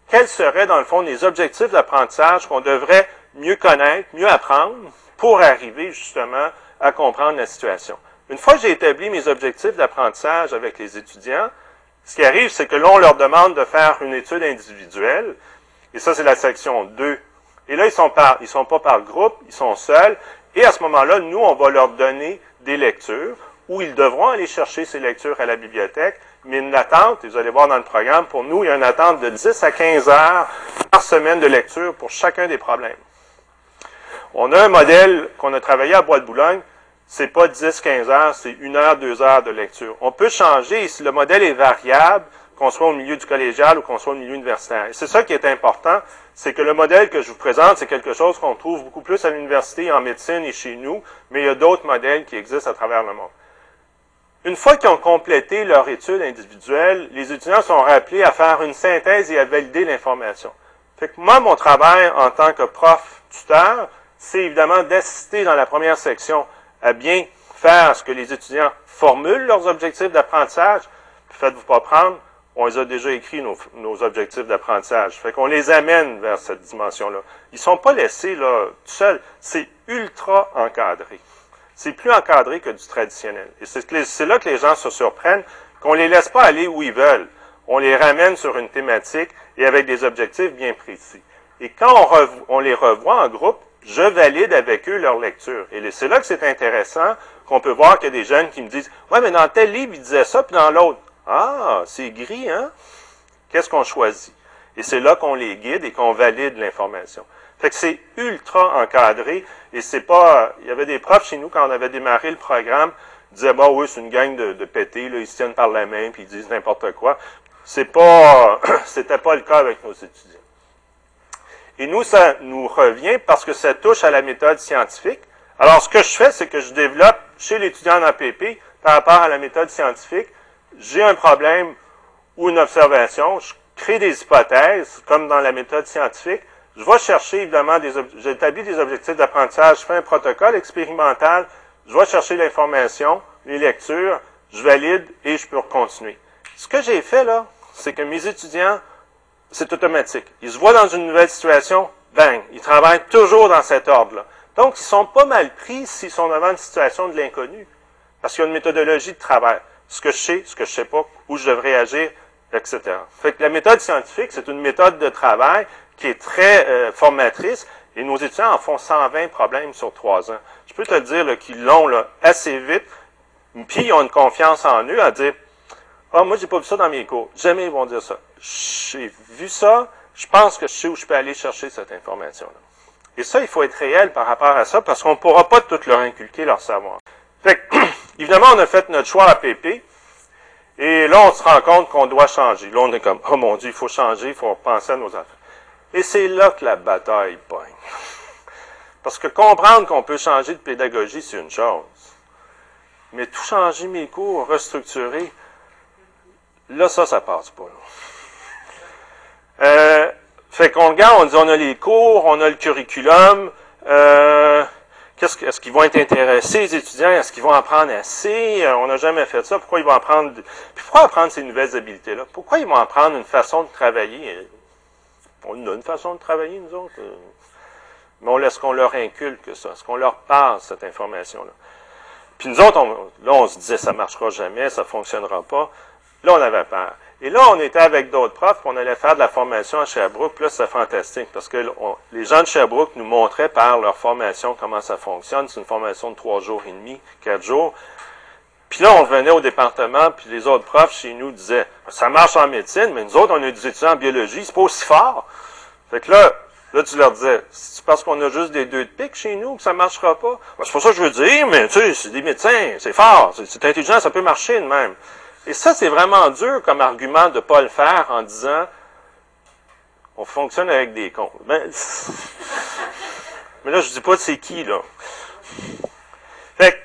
quels seraient, dans le fond, les objectifs d'apprentissage qu'on devrait mieux connaître, mieux apprendre pour arriver, justement, à comprendre la situation? Une fois que j'ai établi mes objectifs d'apprentissage avec les étudiants, ce qui arrive, c'est que l'on leur demande de faire une étude individuelle. Et ça, c'est la section 2 et là, ils sont ils sont pas par groupe, ils sont seuls. Et à ce moment-là, nous, on va leur donner des lectures où ils devront aller chercher ces lectures à la bibliothèque. Mais une attente, et vous allez voir dans le programme, pour nous, il y a une attente de 10 à 15 heures par semaine de lecture pour chacun des problèmes. On a un modèle qu'on a travaillé à Bois de Boulogne. C'est pas 10-15 heures, c'est une heure, deux heures de lecture. On peut changer, si le modèle est variable, qu'on soit au milieu du collégial ou qu'on soit au milieu universitaire. Et c'est ça qui est important, c'est que le modèle que je vous présente, c'est quelque chose qu'on trouve beaucoup plus à l'université, en médecine et chez nous, mais il y a d'autres modèles qui existent à travers le monde. Une fois qu'ils ont complété leur étude individuelle, les étudiants sont rappelés à faire une synthèse et à valider l'information. Fait que moi, mon travail en tant que prof tuteur, c'est évidemment d'assister dans la première section à bien faire ce que les étudiants formulent leurs objectifs d'apprentissage. Faites-vous pas prendre, on les a déjà écrits, nos, objectifs d'apprentissage. Fait qu'on les amène vers cette dimension-là. Ils sont pas laissés là seuls. C'est ultra encadré. C'est plus encadré que du traditionnel. Et c'est là que les gens se surprennent, qu'on les laisse pas aller où ils veulent. On les ramène sur une thématique et avec des objectifs bien précis. Et quand on, on les revoit en groupe, je valide avec eux leur lecture. Et c'est là que c'est intéressant qu'on peut voir qu'il y a des jeunes qui me disent Ouais, mais dans tel livre, il disait ça, puis dans l'autre. Ah, c'est gris, hein? Qu'est-ce qu'on choisit? Et c'est là qu'on les guide et qu'on valide l'information. Fait que c'est ultra encadré et c'est pas. Il y avait des profs chez nous quand on avait démarré le programme, disaient bah oui, c'est une gang de, de pétés, là, ils se tiennent par la main puis ils disent n'importe quoi. C'est pas c'était pas le cas avec nos étudiants. Et nous, ça nous revient parce que ça touche à la méthode scientifique. Alors, ce que je fais, c'est que je développe chez l'étudiant en APP, par rapport à la méthode scientifique, j'ai un problème ou une observation, je crée des hypothèses, comme dans la méthode scientifique, je vais chercher évidemment des j'établis des objectifs d'apprentissage, je fais un protocole expérimental, je vais chercher l'information, les lectures, je valide et je peux continuer. Ce que j'ai fait là, c'est que mes étudiants c'est automatique. Ils se voient dans une nouvelle situation, bang, ils travaillent toujours dans cet ordre-là. Donc, ils sont pas mal pris s'ils sont devant une situation de l'inconnu, parce qu'il y a une méthodologie de travail. Ce que je sais, ce que je sais pas, où je devrais agir, etc. Fait que la méthode scientifique, c'est une méthode de travail qui est très euh, formatrice, et nos étudiants en font 120 problèmes sur trois ans. Je peux te dire qu'ils l'ont assez vite, puis ils ont une confiance en eux à dire Ah, moi, j'ai pas vu ça dans mes cours. Jamais ils vont dire ça j'ai vu ça, je pense que je sais où je peux aller chercher cette information-là. Et ça, il faut être réel par rapport à ça, parce qu'on ne pourra pas tout leur inculquer leur savoir. Fait évidemment, on a fait notre choix à PP, et là, on se rend compte qu'on doit changer. Là, on est comme, oh mon Dieu, il faut changer, il faut penser à nos affaires. Et c'est là que la bataille pogne. Parce que comprendre qu'on peut changer de pédagogie, c'est une chose. Mais tout changer mes cours, restructurer, là, ça, ça passe pas. Euh, fait qu'on regarde, on dit on a les cours, on a le curriculum. Euh, qu'est-ce est-ce qu'ils vont être intéressés, les étudiants? Est-ce qu'ils vont apprendre assez? Euh, on n'a jamais fait ça. Pourquoi ils vont apprendre? Puis pourquoi apprendre ces nouvelles habiletés-là? Pourquoi ils vont apprendre une façon de travailler? On a une façon de travailler, nous autres. Mais on laisse qu'on leur inculque ça. Est-ce qu'on leur passe cette information-là? Puis nous autres, là, on se disait, ça marchera jamais, ça ne fonctionnera pas. Là, on avait peur. Et là, on était avec d'autres profs, on allait faire de la formation à Sherbrooke. Puis là, c'est fantastique parce que les gens de Sherbrooke nous montraient par leur formation comment ça fonctionne. C'est une formation de trois jours et demi, quatre jours. Puis là, on venait au département, puis les autres profs chez nous disaient Ça marche en médecine, mais nous autres, on a des étudiants en biologie, c'est pas aussi fort. Fait que là, là, tu leur disais C'est parce qu'on a juste des deux de pique chez nous que ça marchera pas? Ben, c'est pas ça que je veux dire, mais tu sais, c'est des médecins, c'est fort, c'est intelligent, ça peut marcher de même. Et ça, c'est vraiment dur comme argument de ne pas le faire en disant on fonctionne avec des comptes. Ben, mais là, je ne dis pas c'est qui, là. Fait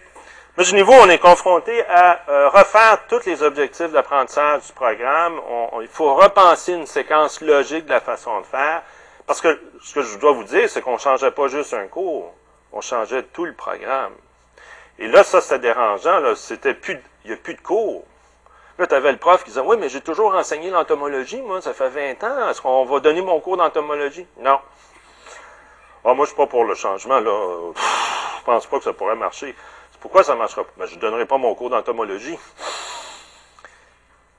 que, niveau, on est confronté à euh, refaire tous les objectifs d'apprentissage du programme. il faut repenser une séquence logique de la façon de faire. Parce que ce que je dois vous dire, c'est qu'on ne changeait pas juste un cours, on changeait tout le programme. Et là, ça, c'est dérangeant. C'était plus, il n'y a plus de cours. Là, tu avais le prof qui disait Oui, mais j'ai toujours enseigné l'entomologie, moi, ça fait 20 ans. Est-ce qu'on va donner mon cours d'entomologie? Non. Ah, moi, je suis pas pour le changement, là. Je pense pas que ça pourrait marcher. Pourquoi ça ne marchera pas? Ben, je ne donnerai pas mon cours d'entomologie.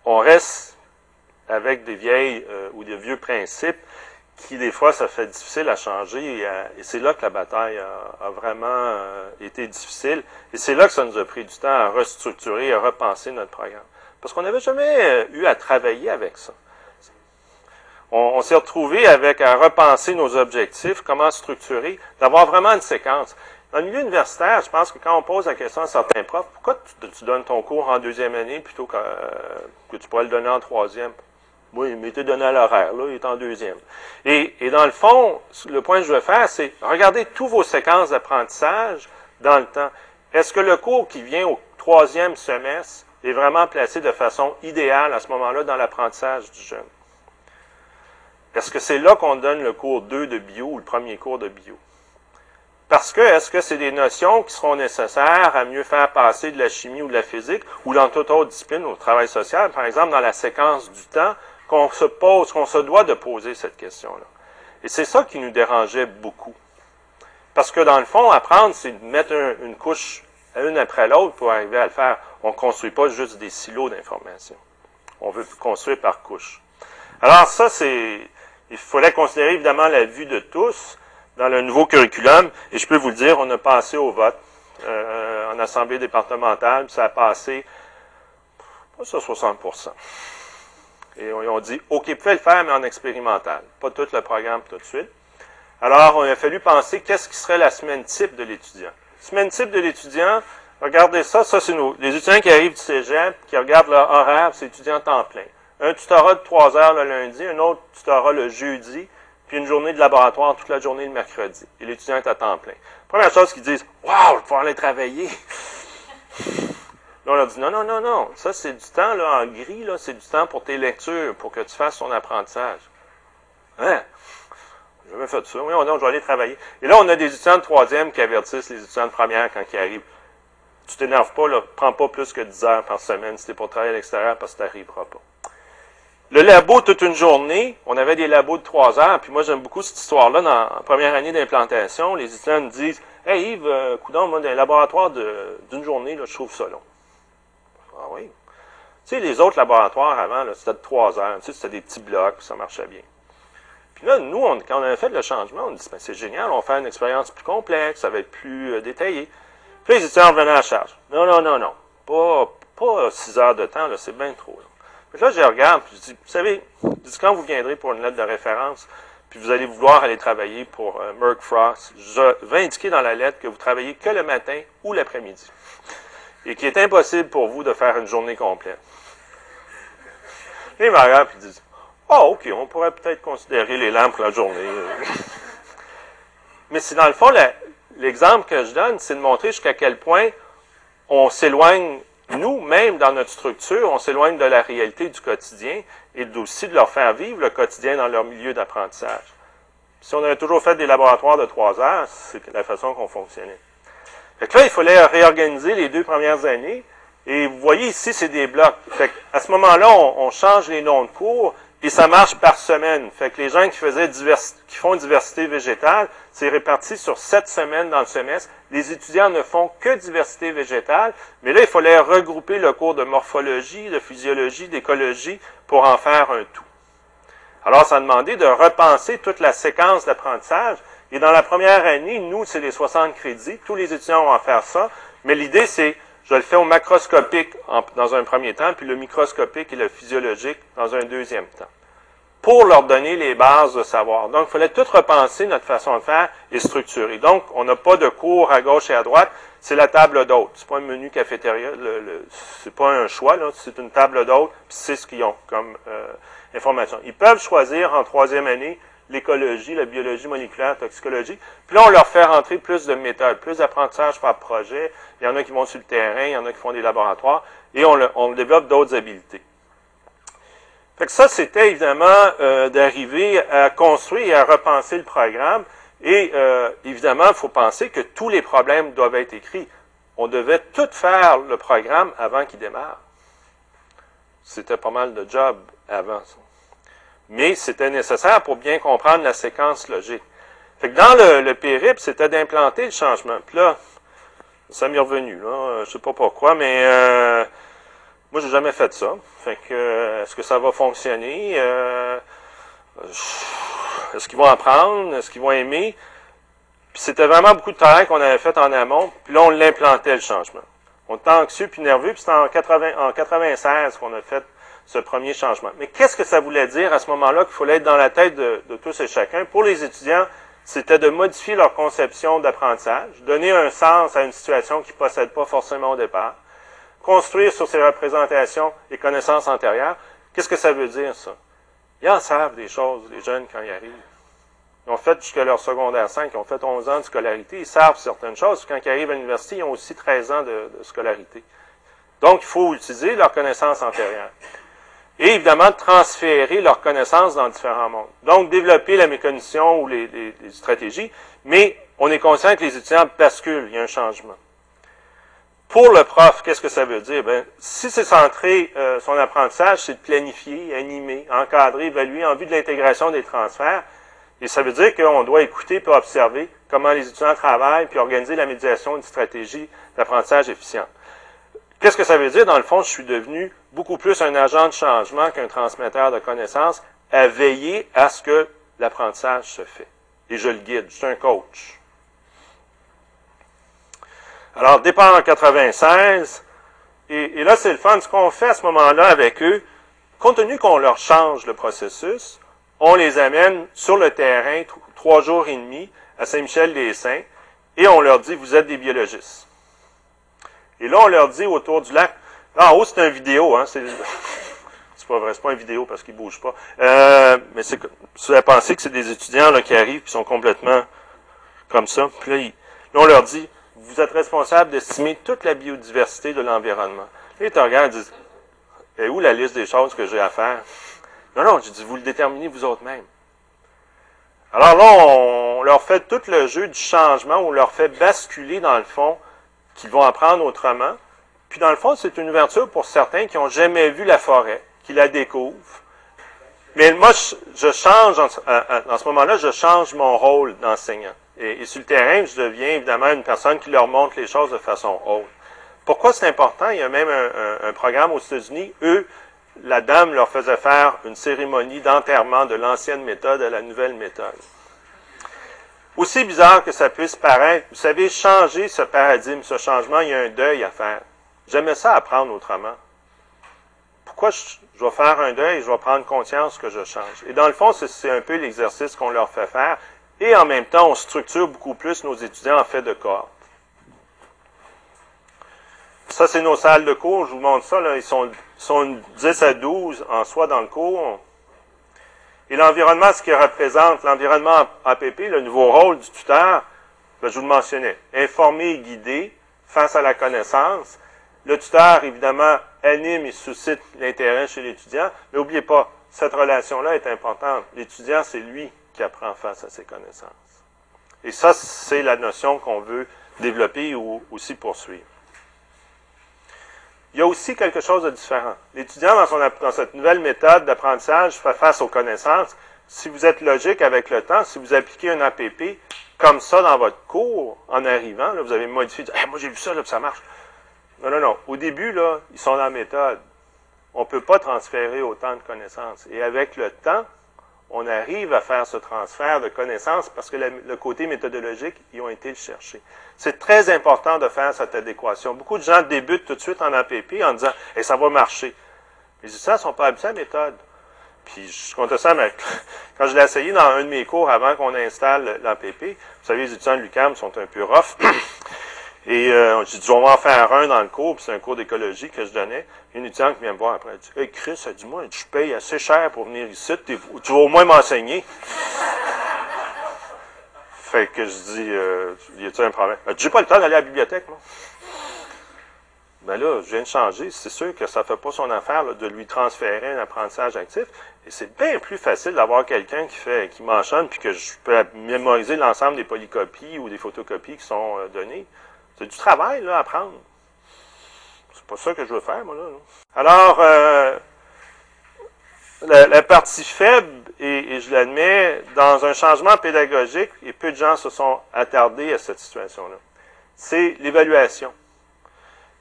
On reste avec des vieilles euh, ou des vieux principes qui, des fois, ça fait difficile à changer. Et, c'est là que la bataille a, vraiment euh, été difficile. Et c'est là que ça nous a pris du temps à restructurer, à repenser notre programme. Parce qu'on n'avait jamais euh, eu à travailler avec ça. On, s'est retrouvé avec à repenser nos objectifs, comment structurer, d'avoir vraiment une séquence. Dans le milieu universitaire, je pense que quand on pose la question à certains profs, pourquoi tu, donnes ton cours en deuxième année plutôt que, que tu pourrais le donner en troisième? Oui, il donné à l'horaire, là, il est en deuxième. Et, et, dans le fond, le point que je veux faire, c'est regarder tous vos séquences d'apprentissage dans le temps. Est-ce que le cours qui vient au troisième semestre est vraiment placé de façon idéale à ce moment-là dans l'apprentissage du jeune. Est-ce que c'est là qu'on donne le cours 2 de bio ou le premier cours de bio? Parce que est-ce que c'est des notions qui seront nécessaires à mieux faire passer de la chimie ou de la physique ou dans toute autre discipline au travail social, par exemple dans la séquence du temps, qu'on se pose, qu'on se doit de poser cette question-là. Et c'est ça qui nous dérangeait beaucoup. Parce que dans le fond, apprendre, c'est de mettre une couche une après l'autre pour arriver à le faire. On ne construit pas juste des silos d'informations. On veut construire par couche. Alors ça, c'est... Il fallait considérer évidemment la vue de tous, dans le nouveau curriculum. Et je peux vous le dire, on a passé au vote euh, en assemblée départementale, ça a passé pas ça 60% Et ils ont dit, OK, vous pouvez le faire, mais en expérimental. Pas tout le programme tout de suite. Alors, il a fallu penser qu'est-ce qui serait la semaine type de l'étudiant. Semaine type de l'étudiant, regardez ça, ça c'est nous. Les étudiants qui arrivent du cégep, qui regardent leur horaire, c'est étudiant temps plein. Un tutorat de 3 heures le lundi, un autre tutorat le jeudi, puis une journée de laboratoire toute la journée le mercredi. Et l'étudiant est à temps plein. Première chose qu'ils disent, je vais pouvoir aller travailler. Là, on leur dit, non, non, non, non, ça c'est du temps là, en gris, là, c'est du temps pour tes lectures, pour que tu fasses ton apprentissage. Hein? J'ai jamais fait ça. Oui, on, je vais aller travailler. Et là, on a des étudiants de troisième qui avertissent les étudiants de première quand ils arrivent. Tu t'énerves pas, là, prends pas plus que 10 heures par semaine si es pour travailler à l'extérieur parce que tu n'arriveras pas. Le labo, toute une journée, on avait des labos de trois heures, puis moi j'aime beaucoup cette histoire-là dans la première année d'implantation. Les étudiants me disent Hey Yves, euh, coudon, moi, dans un laboratoire d'une journée, là, je trouve ça long. Ah oui. Tu sais, les autres laboratoires avant, c'était de trois heures. Tu sais, c'était des petits blocs, ça marchait bien. Puis là, nous, quand on avait fait le changement, on dit ben, c'est génial, on va faire une expérience plus complexe, ça va être plus euh, détaillé. Puis les étudiants revenaient à charge. Non, non, non, non. Pas, six heures de temps, c'est bien trop. Là. Puis là, je regarde, puis je dis, vous savez, quand vous viendrez pour une lettre de référence, puis vous allez vouloir aller travailler pour euh, Merck Frost, je vais indiquer dans la lettre que vous travaillez que le matin ou l'après-midi. Et qu'il est impossible pour vous de faire une journée complète. Et ils regardent et disent, ah, OK, on pourrait peut-être considérer les lampes la journée. Mais c'est dans le fond, l'exemple que je donne, c'est de montrer jusqu'à quel point on s'éloigne nous, même dans notre structure, on s'éloigne de la réalité du quotidien et aussi de leur faire vivre le quotidien dans leur milieu d'apprentissage. Si on avait toujours fait des laboratoires de trois heures, c'est la façon qu'on fonctionnait. Fait là, il fallait réorganiser les deux premières années. Et vous voyez ici, c'est des blocs. Fait à ce moment-là, on change les noms de cours et ça marche par semaine. Fait que les gens qui faisaient qui font diversité végétale, c'est réparti sur sept semaines dans le semestre. Les étudiants ne font que diversité végétale, mais là, il fallait regrouper le cours de morphologie, de physiologie, d'écologie pour en faire un tout. Alors, ça a demandé de repenser toute la séquence d'apprentissage. Et dans la première année, nous, c'est les 60 crédits. Tous les étudiants vont en faire ça. Mais l'idée, c'est je le fais au macroscopique dans un premier temps, puis le microscopique et le physiologique dans un deuxième temps, pour leur donner les bases de savoir. Donc, il fallait tout repenser notre façon de faire et structurer. Donc, on n'a pas de cours à gauche et à droite, c'est la table d'hôtes. C'est pas un menu cafétéria, le, c'est pas un choix, c'est une table d'hôtes, puis c'est ce qu'ils ont comme euh, information. Ils peuvent choisir en troisième année l'écologie, la biologie moléculaire, la toxicologie. Puis là, on leur fait rentrer plus de méthodes, plus d'apprentissage par projet. Il y en a qui vont sur le terrain, il y en a qui font des laboratoires, et on, développe d'autres habiletés. Fait ça, c'était évidemment euh, d'arriver à construire et à repenser le programme. Et euh, évidemment, il faut penser que tous les problèmes doivent être écrits. On devait tout faire le programme avant qu'il démarre. C'était pas mal de job avant ça mais c'était nécessaire pour bien comprendre la séquence logique. Fait que dans le, le périple, c'était d'implanter le changement. Puis là, ça m'est revenu, là. Je sais pas pourquoi, mais euh, moi, j'ai jamais fait ça. Fait que, euh, est-ce que ça va fonctionner? Euh, est-ce qu'ils vont apprendre? Est-ce qu'ils vont aimer? Puis c'était vraiment beaucoup de travail qu'on avait fait en amont. Puis là, on l'implantait, le changement. On était anxieux puis nerveux. Puis c'était en, 80, en 96 qu'on a fait ce premier changement. Mais qu'est-ce que ça voulait dire à ce moment-là qu'il fallait être dans la tête de, tous et chacun? Pour les étudiants, c'était de modifier leur conception d'apprentissage, donner un sens à une situation qu'ils ne possèdent pas forcément au départ, construire sur ces représentations et connaissances antérieures. Qu'est-ce que ça veut dire, ça? Ils en savent des choses, les jeunes, quand ils arrivent. Ils ont fait jusqu'à leur secondaire 5, ils ont fait 11 ans de scolarité, ils savent certaines choses. Quand ils arrivent à l'université, ils ont aussi 13 ans de, de scolarité. Donc, il faut utiliser leurs connaissances antérieures et évidemment transférer leurs connaissances dans différents mondes. Donc, développer la mécanition ou les, stratégies, mais on est conscient que les étudiants basculent, il y a un changement. Pour le prof, qu'est-ce que ça veut dire? Ben, si c'est centré, euh, son apprentissage, c'est de planifier, animer, encadrer, évaluer en vue de l'intégration des transferts. Et ça veut dire qu'on doit écouter et observer comment les étudiants travaillent, puis organiser la médiation d'une stratégie d'apprentissage efficiente. Qu'est-ce que ça veut dire? Dans le fond, je suis devenu beaucoup plus un agent de changement qu'un transmetteur de connaissances à veiller à ce que l'apprentissage se fait. et je le guide. Je suis un coach. Alors, départ en 96, et, là, c'est le fun. Ce qu'on fait à ce moment-là avec eux, compte tenu qu'on leur change le processus, on les amène sur le terrain trois jours et demi à Saint-Michel-des-Saints et on leur dit, vous êtes des biologistes. Et là, on leur dit autour du lac, en haut, c'est une vidéo, hein, c'est, pas vrai, c'est pas une vidéo parce qu'ils bougent pas. Euh, mais c'est, vous avez pensé que c'est des étudiants là, qui arrivent qui sont complètement comme ça. Puis là, là, on leur dit, vous êtes responsable d'estimer toute la biodiversité de l'environnement. Là, ils te regardent et disent, et où la liste des choses que j'ai à faire? Non, non, je dis, vous le déterminez vous autres. Alors là, on leur fait tout le jeu du changement, on leur fait basculer dans le fond qu'ils vont apprendre autrement. Puis dans le fond, c'est une ouverture pour certains qui n'ont jamais vu la forêt, qui la découvrent. Mais moi, je, change, en, ce moment-là, je change mon rôle d'enseignant. Et, sur le terrain, je deviens évidemment une personne qui leur montre les choses de façon haute. Pourquoi c'est important? Il y a même un programme aux États-Unis. Eux, la dame leur faisait faire une cérémonie d'enterrement de l'ancienne méthode à la nouvelle méthode. Aussi bizarre que ça puisse paraître, vous savez, changer ce paradigme, ce changement, il y a un deuil à faire. J'aimais ça apprendre autrement. Pourquoi je, je, vais faire un deuil, je vais prendre conscience que je change. Et dans le fond, c'est un peu l'exercice qu'on leur fait faire. Et en même temps, on structure beaucoup plus nos étudiants en fait de corps. Ça, c'est nos salles de cours. Je vous montre ça. Là. Ils sont, sont 10 à 12 en soi dans le cours. Et l'environnement, ce qui représente l'environnement APP, le nouveau rôle du tuteur, ben, je vous le mentionnais, informer et guider face à la connaissance. Le tuteur, évidemment, anime et suscite l'intérêt chez l'étudiant, mais n'oubliez pas, cette relation-là est importante. L'étudiant, c'est lui qui apprend face à ses connaissances. Et ça, c'est la notion qu'on veut développer ou aussi poursuivre. Il y a aussi quelque chose de différent. L'étudiant, dans, dans cette nouvelle méthode d'apprentissage, fait face aux connaissances. Si vous êtes logique avec le temps, si vous appliquez un APP comme ça dans votre cours, en arrivant, vous avez modifié, moi j'ai vu ça, là, ça marche. Non, non, non. Au début, là, ils sont dans la méthode. On ne peut pas transférer autant de connaissances. Et avec le temps, on arrive à faire ce transfert de connaissances parce que le côté méthodologique, ils ont été le chercher. C'est très important de faire cette adéquation. Beaucoup de gens débutent tout de suite en APP en disant et ça va marcher. Les étudiants ne sont pas habitués à la méthode. Puis je compte ça, mais quand je l'ai essayé dans un de mes cours avant qu'on installe l'APP, vous savez, les étudiants de l'UCAM sont un peu rough. Et euh, j'ai dit, on va en faire un dans le cours, puis c'est un cours d'écologie que je donnais. Une étudiante qui vient me voir après, elle dit, Hey Chris, elle dit, moi, je paye assez cher pour venir ici, tu vas au moins m'enseigner. fait que je dis, euh, y a-t-il un problème? Elle dit, j'ai pas le temps d'aller à la bibliothèque, moi. Ben là, je viens de changer. C'est sûr que ça ne fait pas son affaire de lui transférer un apprentissage actif. Et c'est bien plus facile d'avoir quelqu'un qui fait, qui m'enchaîne, puis que je peux mémoriser l'ensemble des polycopies ou des photocopies qui sont euh, données. C'est du travail, là, à prendre. C'est pas ça que je veux faire, moi, là. Alors, euh, la, partie faible, et, je l'admets, dans un changement pédagogique, et peu de gens se sont attardés à cette situation-là, c'est l'évaluation.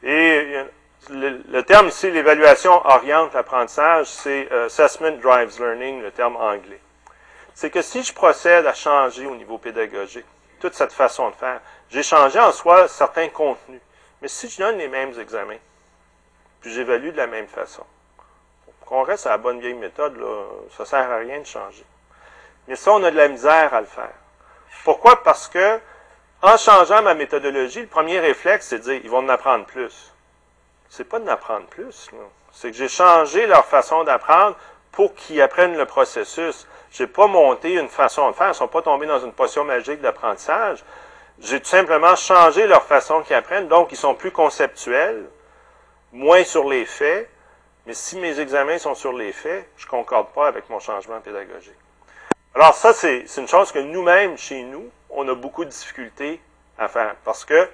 Et le, terme ici, l'évaluation oriente l'apprentissage, c'est euh, Assessment Drives Learning, le terme anglais. C'est que si je procède à changer au niveau pédagogique, toute cette façon de faire, j'ai changé en soi certains contenus. Mais si je donne les mêmes examens, puis j'évalue de la même façon, qu'on reste à la bonne vieille méthode, ça ne sert à rien de changer. Mais ça, on a de la misère à le faire. Pourquoi? Parce que, en changeant ma méthodologie, le premier réflexe, c'est de dire, ils vont en apprendre plus. C'est pas de apprendre plus, C'est que j'ai changé leur façon d'apprendre pour qu'ils apprennent le processus. J'ai pas monté une façon de faire. Ils ne sont pas tombés dans une potion magique d'apprentissage. J'ai tout simplement changé leur façon qu'ils apprennent, donc ils sont plus conceptuels, moins sur les faits, mais si mes examens sont sur les faits, je ne concorde pas avec mon changement pédagogique. Alors ça, c'est une chose que nous-mêmes, chez nous, on a beaucoup de difficultés à faire, parce que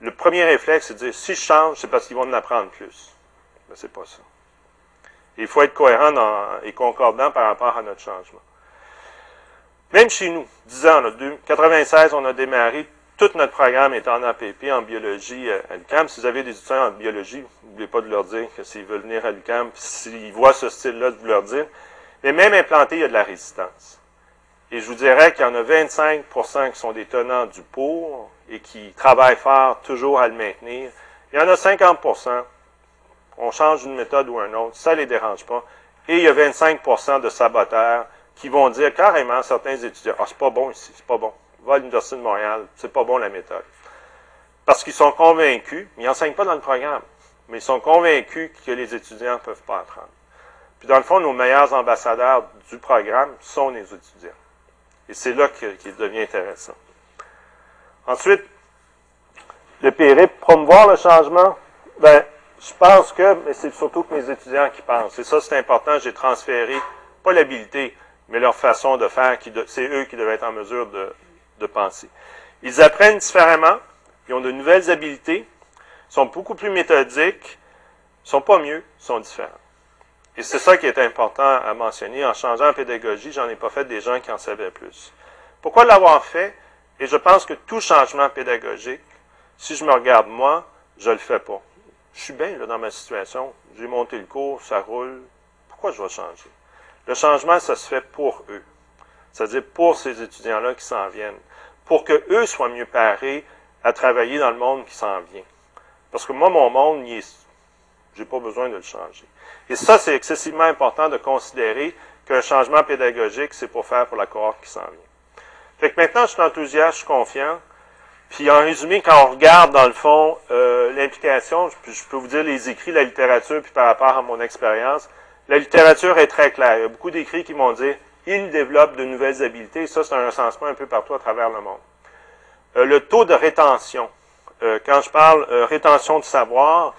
le premier réflexe, c'est de dire, si je change, c'est parce qu'ils vont en apprendre plus. Mais c'est pas ça. Il faut être cohérent et concordant par rapport à notre changement. Même chez nous, 10 ans, 96, on a démarré, tout notre programme est en APP, en biologie euh, à l'UQAM. Si vous avez des étudiants en biologie, n'oubliez pas de leur dire que s'ils veulent venir à l'UQAM, s'ils voient ce style-là, de vous leur dire. Mais même implanté, il y a de la résistance. Et je vous dirais qu'il y en a 25% qui sont des tenants du pour et qui travaillent fort toujours à le maintenir. Il y en a 50 on change une méthode ou un autre, ça les dérange pas. Et il y a 25% de saboteurs qui vont dire carrément certains étudiants, ah, c'est pas bon ici, c'est pas bon. Va à l'Université de Montréal, c'est pas bon la méthode. Parce qu'ils sont convaincus, ils n'enseignent pas dans le programme, mais ils sont convaincus que les étudiants ne peuvent pas apprendre. Puis dans le fond, nos meilleurs ambassadeurs du programme sont les étudiants. Et c'est là qu'il devient intéressant. Ensuite, le périple, promouvoir le changement, ben, je pense que, mais c'est surtout que mes étudiants qui pensent. Et ça, c'est important, j'ai transféré, pas l'habilité, mais leur façon de faire, c'est eux qui devaient être en mesure de, penser. Ils apprennent différemment, ils ont de nouvelles habiletés, sont beaucoup plus méthodiques, sont pas mieux, sont différents. Et c'est ça qui est important à mentionner. En changeant en pédagogie, j'en ai pas fait des gens qui en savaient plus. Pourquoi l'avoir fait? Et je pense que tout changement pédagogique, si je me regarde moi, je le fais pas. Je suis bien là, dans ma situation. J'ai monté le cours, ça roule. Pourquoi je vais changer? Le changement, ça se fait pour eux. C'est-à-dire pour ces étudiants-là qui s'en viennent. Pour que eux soient mieux parés à travailler dans le monde qui s'en vient. Parce que moi, mon monde, je n'ai pas besoin de le changer. Et ça, c'est excessivement important de considérer qu'un changement pédagogique, c'est pour faire pour la cohorte qui s'en vient. Fait que maintenant, je suis enthousiaste, je suis confiant. Puis en résumé, quand on regarde dans le fond euh, l'implication, je, peux vous dire les écrits, la littérature, puis par rapport à mon expérience, la littérature est très claire. Il y a beaucoup d'écrits qui m'ont dit il développe de nouvelles habiletés. Ça, c'est un recensement un peu partout à travers le monde. Euh, le taux de rétention, euh, quand je parle rétention de savoir,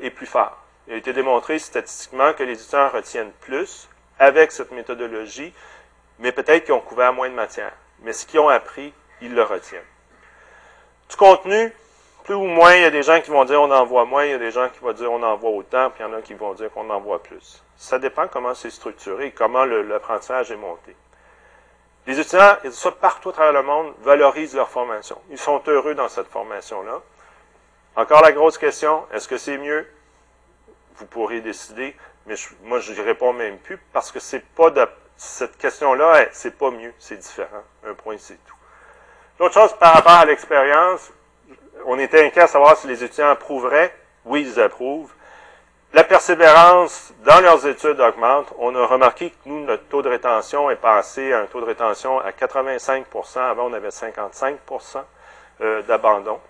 est plus fort. Il a été démontré statistiquement que les étudiants retiennent plus avec cette méthodologie, mais peut-être qu'ils ont couvert moins de matière. Mais ce qu'ils ont appris, ils le retiennent. Du contenu, plus ou moins, il y a des gens qui vont dire on en voit moins, il y a des gens qui vont dire on en voit autant, puis il y en a qui vont dire qu'on en voit plus. Ça dépend comment c'est structuré, comment l'apprentissage est monté. Les étudiants, et ça partout à travers le monde, valorisent leur formation. Ils sont heureux dans cette formation-là. Encore la grosse question, est-ce que c'est mieux? vous pourrez décider, mais moi, je n'y réponds même plus parce que c'est pas de, cette question-là, c'est pas mieux, c'est différent. Un point, c'est tout. L'autre chose, par rapport à l'expérience, on était inquiet à savoir si les étudiants approuveraient. Oui, ils approuvent. La persévérance dans leurs études augmente. On a remarqué que nous, notre taux de rétention est passé à un taux de rétention à 85% Avant, on avait 55 euh, d'abandon.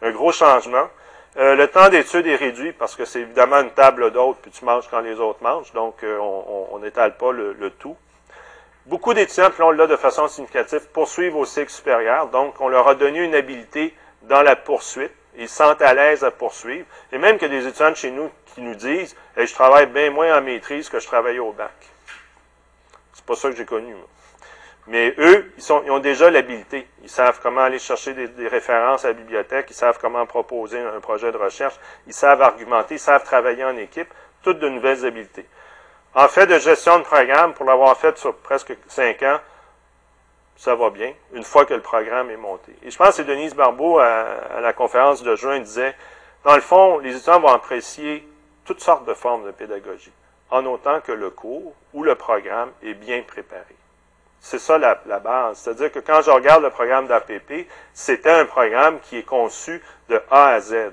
Un gros changement. Euh, le temps d'étude est réduit parce que c'est évidemment une table d'hôtes, puis tu manges quand les autres mangent, donc euh, on n'étale pas le, tout. Beaucoup d'étudiants, puis là de façon significative, poursuivent au cycle supérieur, donc on leur a donné une habilité dans la poursuite. Ils se sentent à l'aise à poursuivre. Et même que des étudiants de chez nous qui nous disent Je travaille bien moins en maîtrise que je travaillais au bac. C'est pas ça que j'ai connu. Mais eux, ils, ont déjà l'habilité. Ils savent comment aller chercher des, références à la bibliothèque, ils savent comment proposer un projet de recherche, ils savent argumenter, ils savent travailler en équipe, toutes de nouvelles habiletés. En fait de gestion de programme, pour l'avoir fait sur presque cinq ans, ça va bien, une fois que le programme est monté. Et je pense que Denise Barbeau, à, à la conférence de juin, disait, dans le fond, les étudiants vont apprécier toutes sortes de formes de pédagogie, en autant que le cours ou le programme est bien préparé. C'est ça la, base. C'est-à-dire que quand je regarde le programme d'APP, c'était un programme qui est conçu de A à Z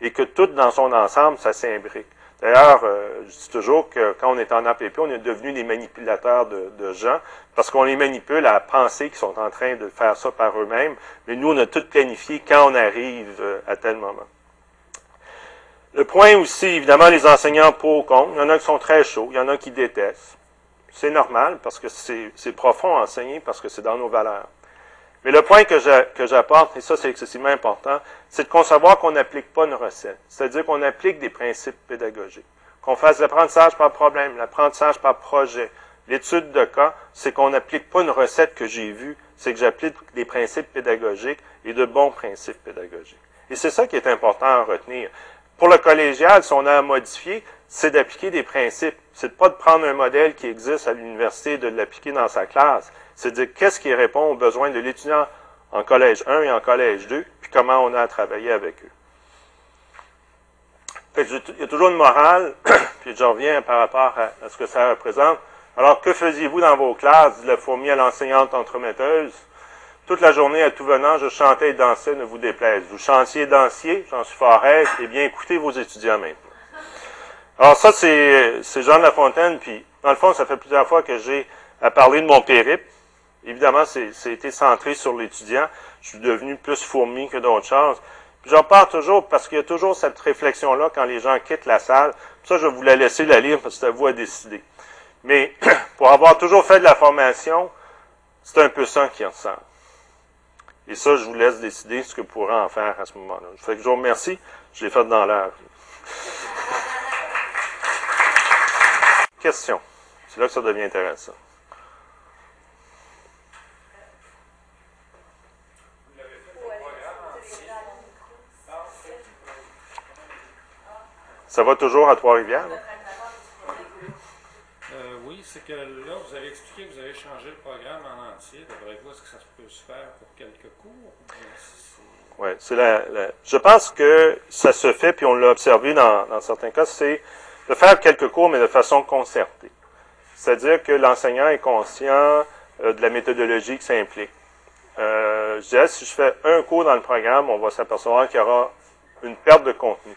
et que tout dans son ensemble, ça s'imbrique. D'ailleurs, euh, je dis toujours que quand on est en APP, on est devenu des manipulateurs de, gens parce qu'on les manipule à penser qu'ils sont en train de faire ça par eux-mêmes. Mais nous, on a tout planifié quand on arrive euh, à tel moment. Le point aussi, évidemment, les enseignants pour ou contre. Il y en a qui sont très chauds, il y en a qui détestent. C'est normal parce que c'est profond à enseigner, parce que c'est dans nos valeurs. Mais le point que j'apporte, et ça c'est excessivement important, c'est de concevoir qu'on n'applique pas une recette. C'est-à-dire qu'on applique des principes pédagogiques. Qu'on fasse l'apprentissage par problème, l'apprentissage par projet. L'étude de cas, c'est qu'on n'applique pas une recette que j'ai vue, c'est que j'applique des principes pédagogiques et de bons principes pédagogiques. Et c'est ça qui est important à retenir. Pour le collégial, si on a à modifier, c'est d'appliquer des principes. C'est pas de prendre un modèle qui existe à l'université et de l'appliquer dans sa classe. C'est de dire qu'est-ce qui répond aux besoins de l'étudiant en collège 1 et en collège 2, puis comment on a à travailler avec eux. il y a toujours une morale, puis je reviens par rapport à, ce que ça représente. Alors, que faisiez-vous dans vos classes? dit la fourmi à l'enseignante entremetteuse. Toute la journée, à tout venant, je chantais et dansais, ne vous déplaise. Vous chantiez et dansiez, j'en suis fort aise. Eh bien, écoutez vos étudiants maintenant. Alors ça, c'est Jean de La Fontaine, puis dans le fond, ça fait plusieurs fois que j'ai à parler de mon périple. Évidemment, été centré sur l'étudiant. Je suis devenu plus fourmi que d'autres choses. J'en parle toujours parce qu'il y a toujours cette réflexion-là quand les gens quittent la salle. Ça, je vais vous la laisser la lire parce que c'est à vous à décider. Mais pour avoir toujours fait de la formation, c'est un peu ça qui ressort. Et ça, je vous laisse décider ce que vous pourrez en faire à ce moment-là. Je fais je vous remercie. Je l'ai fait dans l'heure. Question. C'est là que ça devient intéressant. Ça va toujours à Trois-Rivières? Euh, oui, c'est que là, vous avez expliqué que vous avez changé le programme en entier. D'après vous, est-ce que ça peut se faire pour quelques cours? Oui, c'est la, je pense que ça se fait, puis on l'a observé dans, dans certains cas, c'est de faire quelques cours, mais de façon concertée. C'est-à-dire que l'enseignant est conscient euh, de la méthodologie que ça implique. Euh, je dirais, si je fais un cours dans le programme, on va s'apercevoir qu'il y aura une perte de contenu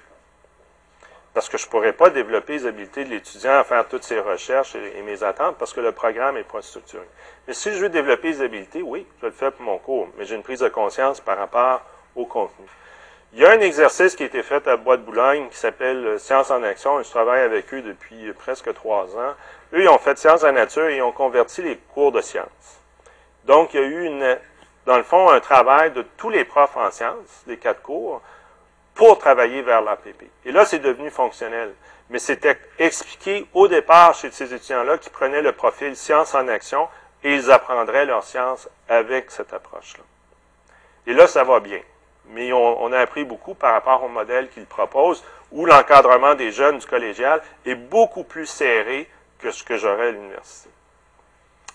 parce que je ne pourrais pas développer les habiletés de l'étudiant à faire toutes ses recherches et, mes attentes parce que le programme n'est pas structuré. Mais si je veux développer les habiletés, oui, je le fais pour mon cours, mais j'ai une prise de conscience par rapport au contenu. Il y a un exercice qui a été fait à Bois de Boulogne qui s'appelle euh, Science en action. Je travaille avec eux depuis presque trois ans. Eux, ils ont fait Sciences en nature et ils ont converti les cours de sciences. Donc, il y a eu, dans le fond, un travail de tous les profs en sciences, les quatre cours, pour travailler vers l'APP. Et là, c'est devenu fonctionnel. Mais c'était expliqué au départ chez ces étudiants-là qui prenaient le profil science en action et ils apprendraient leur science avec cette approche-là. Et là, ça va bien. Mais on, a appris beaucoup par rapport au modèle qu'ils proposent, où l'encadrement des jeunes du collégial est beaucoup plus serré que ce que j'aurais à l'université.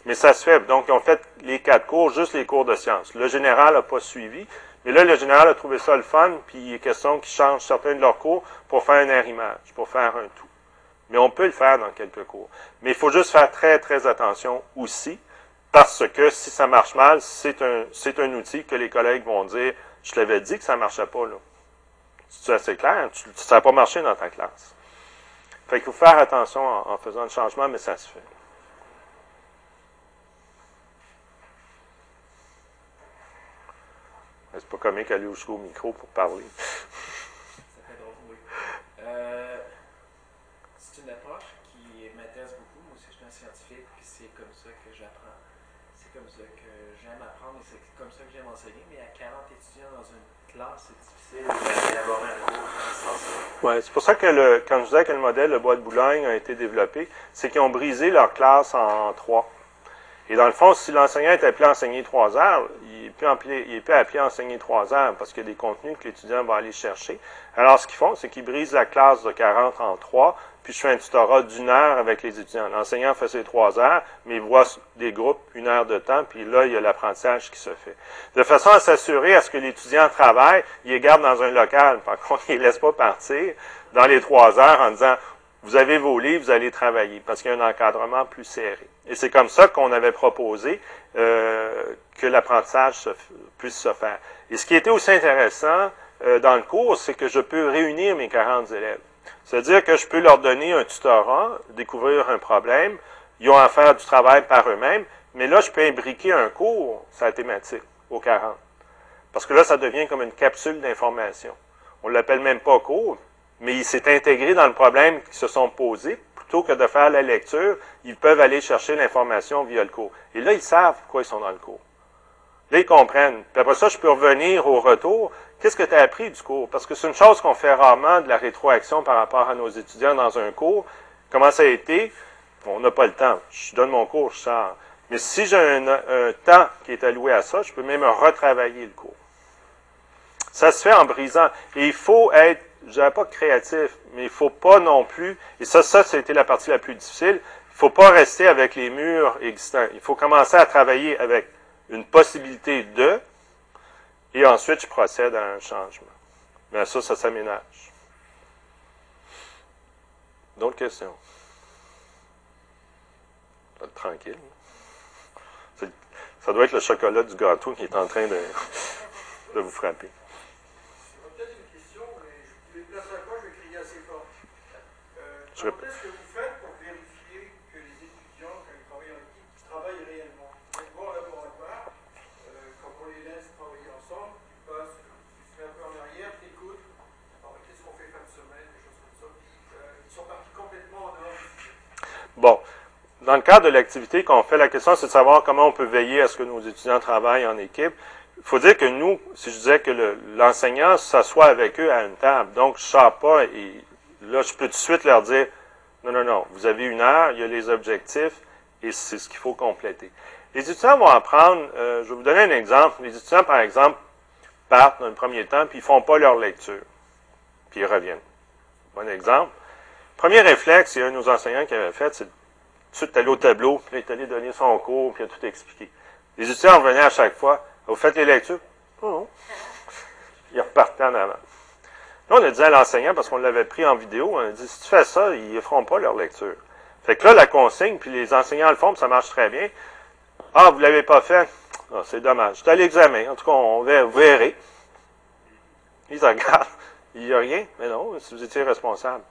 Mais ça se fait. Donc, ils ont fait les quatre cours, juste les cours de sciences. Le général n'a pas suivi. Mais là, le général a trouvé ça le fun, puis il est question qu'ils changent certains de leurs cours pour faire un air-image, pour faire un tout. Mais on peut le faire dans quelques cours. Mais il faut juste faire très, très attention aussi, parce que si ça marche mal, c'est un, un outil que les collègues vont dire, je l'avais dit que ça ne marchait pas, là. C'est assez clair, ça n'a pas marché dans ta classe. Fait qu'il faut faire attention en faisant le changement, mais ça se fait. C'est pas comique aller jusqu'au micro pour parler. Ça fait drôle, oui. Euh, c'est une approche qui m'intéresse beaucoup. Moi aussi, je suis un scientifique, puis c'est comme ça que j'apprends. C'est comme ça que j'aime apprendre et c'est comme ça que j'aime enseigner. Mais à 40 étudiants dans une classe, c'est difficile d'aborder un cours Oui, c'est pour ça que le, quand je disais que le modèle de Bois de Boulogne a été développé, c'est qu'ils ont brisé leur classe en trois. Et dans le fond, si l'enseignant est appelé à enseigner trois heures, il peut, il peut appeler à enseigner trois heures parce qu'il y a des contenus que l'étudiant va aller chercher. Alors, ce qu'ils font, c'est qu'ils brisent la classe de 40 en trois, puis je fais un tutorat d'une heure avec les étudiants. L'enseignant fait ses trois heures, mais il voit des groupes une heure de temps, puis là, il y a l'apprentissage qui se fait. De façon à s'assurer à ce que l'étudiant travaille, il les garde dans un local. Par contre, il ne laisse pas partir dans les trois heures en disant vous avez vos livres, vous allez travailler, parce qu'il y a un encadrement plus serré. Et c'est comme ça qu'on avait proposé euh, que l'apprentissage puisse se faire. Et ce qui était aussi intéressant euh, dans le cours, c'est que je peux réunir mes 40 élèves. C'est-à-dire que je peux leur donner un tutorat, découvrir un problème, ils ont à faire du travail par eux-mêmes, mais là, je peux imbriquer un cours la thématique aux 40. Parce que là, ça devient comme une capsule d'information. On ne l'appelle même pas cours, mais il s'est intégré dans le problème qu'ils se sont posés. Plutôt que de faire la lecture, ils peuvent aller chercher l'information via le cours. Et là, ils savent pourquoi ils sont dans le cours. Là, ils comprennent. Puis après ça, je peux revenir au retour. Qu'est-ce que tu as appris du cours? Parce que c'est une chose qu'on fait rarement de la rétroaction par rapport à nos étudiants dans un cours. Comment ça a été? On n'a pas le temps. Je donne mon cours, je sors. Mais si j'ai un, temps qui est alloué à ça, je peux même retravailler le cours. Ça se fait en brisant. Et il faut être je dirais pas créatif, mais il faut pas non plus, et ça, ça, c'était la partie la plus difficile, il faut pas rester avec les murs existants. Il faut commencer à travailler avec une possibilité de, et ensuite je procède à un changement. Mais ça, ça s'aménage. D'autres questions? tranquille. Ça doit être le chocolat du gâteau qui est en train de vous frapper. peut-être une question, mais je vais placer à quoi, je vais crier assez fort. Euh, Je comment est-ce que vous faites pour vérifier que les étudiants, quand ils travaillent en équipe, travaillent réellement? Vous êtes bon laboratoire, euh, quand on les laisse travailler ensemble, ils passent, ils se mettent un peu en arrière, t'écoutent, alors qu'est-ce qu'on fait fin de semaine, des choses comme ça, euh, ils sont partis complètement en dehors. Bon. Dans le cadre de l'activité qu'on fait, la question, c'est de savoir comment on peut veiller à ce que nos étudiants travaillent en équipe. Il faut dire que nous, si je disais que le- l'enseignant s'assoit avec eux à une table, donc je ne sors pas et là, je peux tout de suite leur dire, non, non, non, vous avez une heure, il y a les objectifs et c'est ce qu'il faut compléter. Les étudiants vont apprendre, euh, je vais vous donner un exemple. Les étudiants, par exemple, partent dans le premier temps, puis ils font pas leur lecture, puis ils reviennent. Bon exemple. Premier réflexe, il y a un de nos enseignants qui avait fait, c'est tout de suite aller au tableau, puis là, il est allé donner son cours, puis il a tout expliqué. Les étudiants revenaient à chaque fois. Vous faites les lectures? Oh non. Ils repartaient en avant. Là, on a dit à l'enseignant, parce qu'on l'avait pris en vidéo, on a dit, si tu fais ça, ils ne feront pas leur lecture. Fait que là, la consigne, puis les enseignants le font, puis ça marche très bien. Ah, vous ne l'avez pas fait? Ah, c'est dommage. C'est à l'examen. En tout cas, on va, vous verrez. Ils regardent. Il n'y a rien. Mais non, si vous étiez responsable.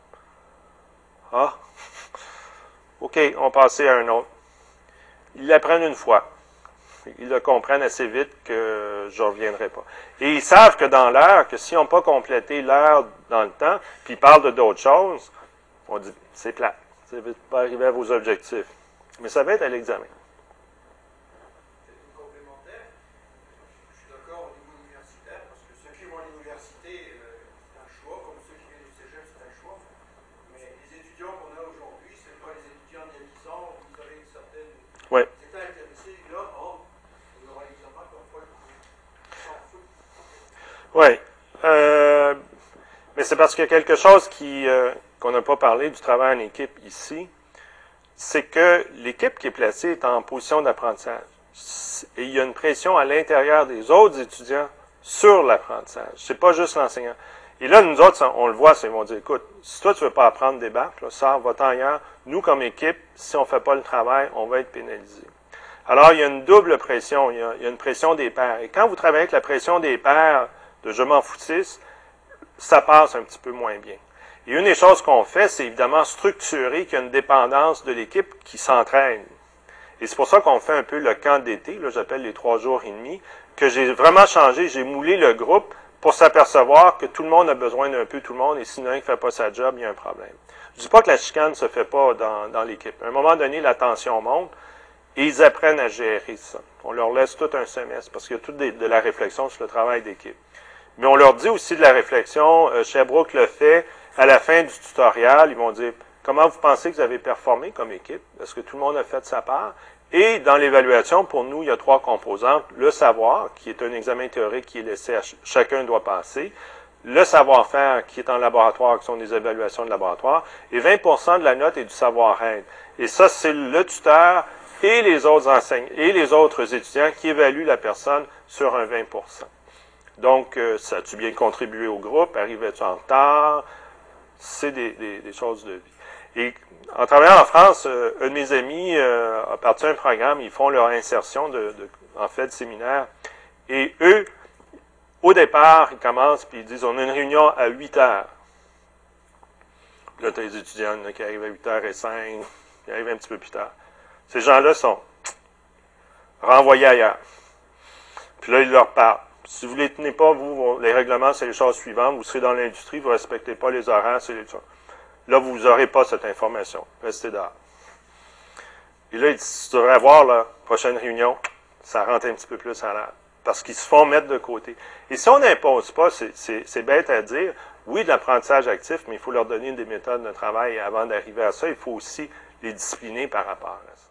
Ah. OK, on passait à un autre. Ils l'apprennent une fois. Ils le comprennent assez vite que je ne reviendrai pas. Et ils savent que dans l'heure, que s'ils n'ont pas complété l'heure dans le temps, puis ils parlent de d'autres choses, on dit, c'est plat. Vous ne pas arriver à vos objectifs. Mais ça va être à l'examen. C'est une complémentaire. Je suis d'accord au niveau universitaire, parce que ceux qui vont à l'université, euh, c'est un choix, comme ceux qui viennent du cégep, c'est un choix. Mais les étudiants qu'on a aujourd'hui, ce pas les étudiants d'il y a 10 ans où ils avaient une certaine. Ouais. Ils étaient intéressés, là, oh, on aura l'examen comme quoi, ils s'en foutent. Oui. Euh, mais c'est parce qu'il y a quelque chose qui, euh, qu'on n'a pas parlé du travail en équipe ici. C'est que l'équipe qui est placée est en position d'apprentissage. Et il y a une pression à l'intérieur des autres étudiants sur l'apprentissage. C'est pas juste l'enseignant. Et là, nous autres, on le voit, ils vont dire, écoute, si toi tu veux pas apprendre des bacs, là, sors, va-t'en ailleurs. Nous, comme équipe, si on fait pas le travail, on va être pénalisé. Alors, il y a une double pression. Il y a, il y a une pression des pairs. Et quand vous travaillez avec la pression des pairs de je m'en foutisse, ça passe un petit peu moins bien. Et une des choses qu'on fait, c'est évidemment structurer qu'il y a une dépendance de l'équipe qui s'entraîne. Et c'est pour ça qu'on fait un peu le camp d'été, là, j'appelle les trois jours et demi, que j'ai vraiment changé, j'ai moulé le groupe pour s'apercevoir que tout le monde a besoin d'un peu tout le monde, et sinon un qui ne fait pas sa job, il y a un problème. Je ne dis pas que la chicane ne se fait pas dans, dans l'équipe. À un moment donné, la tension monte, et ils apprennent à gérer ça. On leur laisse tout un semestre, parce qu'il y a tout des- de la réflexion sur le travail d'équipe. Mais on leur dit aussi de la réflexion. Euh, Sherbrooke le fait à la fin du tutoriel. Ils vont dire comment vous pensez que vous avez performé comme équipe? Est-ce que tout le monde a fait sa part? Et dans l'évaluation, pour nous, il y a trois composantes. Le savoir, qui est un examen théorique qui est laissé à ch- chacun doit passer. Le savoir-faire, qui est en laboratoire, qui sont des évaluations de laboratoire. Et 20% de la note est du savoir-être. Et ça, c'est le tuteur et les autres enseignants et les autres étudiants qui évaluent la personne sur un 20 donc, euh, ça a-tu bien contribué au groupe? Arrivais-tu en retard? C'est des, choses de vie. Et en travaillant en France, euh, un de mes amis euh, a parti un programme, ils font leur insertion de, en fait de séminaire. Et eux, au départ, ils commencent puis ils disent on a une réunion à 8 heures. Puis là, tu as les étudiants qui arrivent à 8 h et 5, qui arrivent un petit peu plus tard. Ces gens-là sont renvoyés ailleurs. Puis là, ils leur parlent. Si vous ne les tenez pas, vous, les règlements, c'est les choses suivantes. Vous serez dans l'industrie, vous ne respectez pas les horaires, c'est les choses. Là, vous n'aurez pas cette information. Restez dehors. Et là, il tu devrais voir la prochaine réunion, ça rentre un petit peu plus à l'air. Parce qu'ils se font mettre de côté. Et si on n'impose pas, c'est bête à dire, oui, de l'apprentissage actif, mais il faut leur donner des méthodes de travail. Et avant d'arriver à ça, il faut aussi les discipliner par rapport à ça.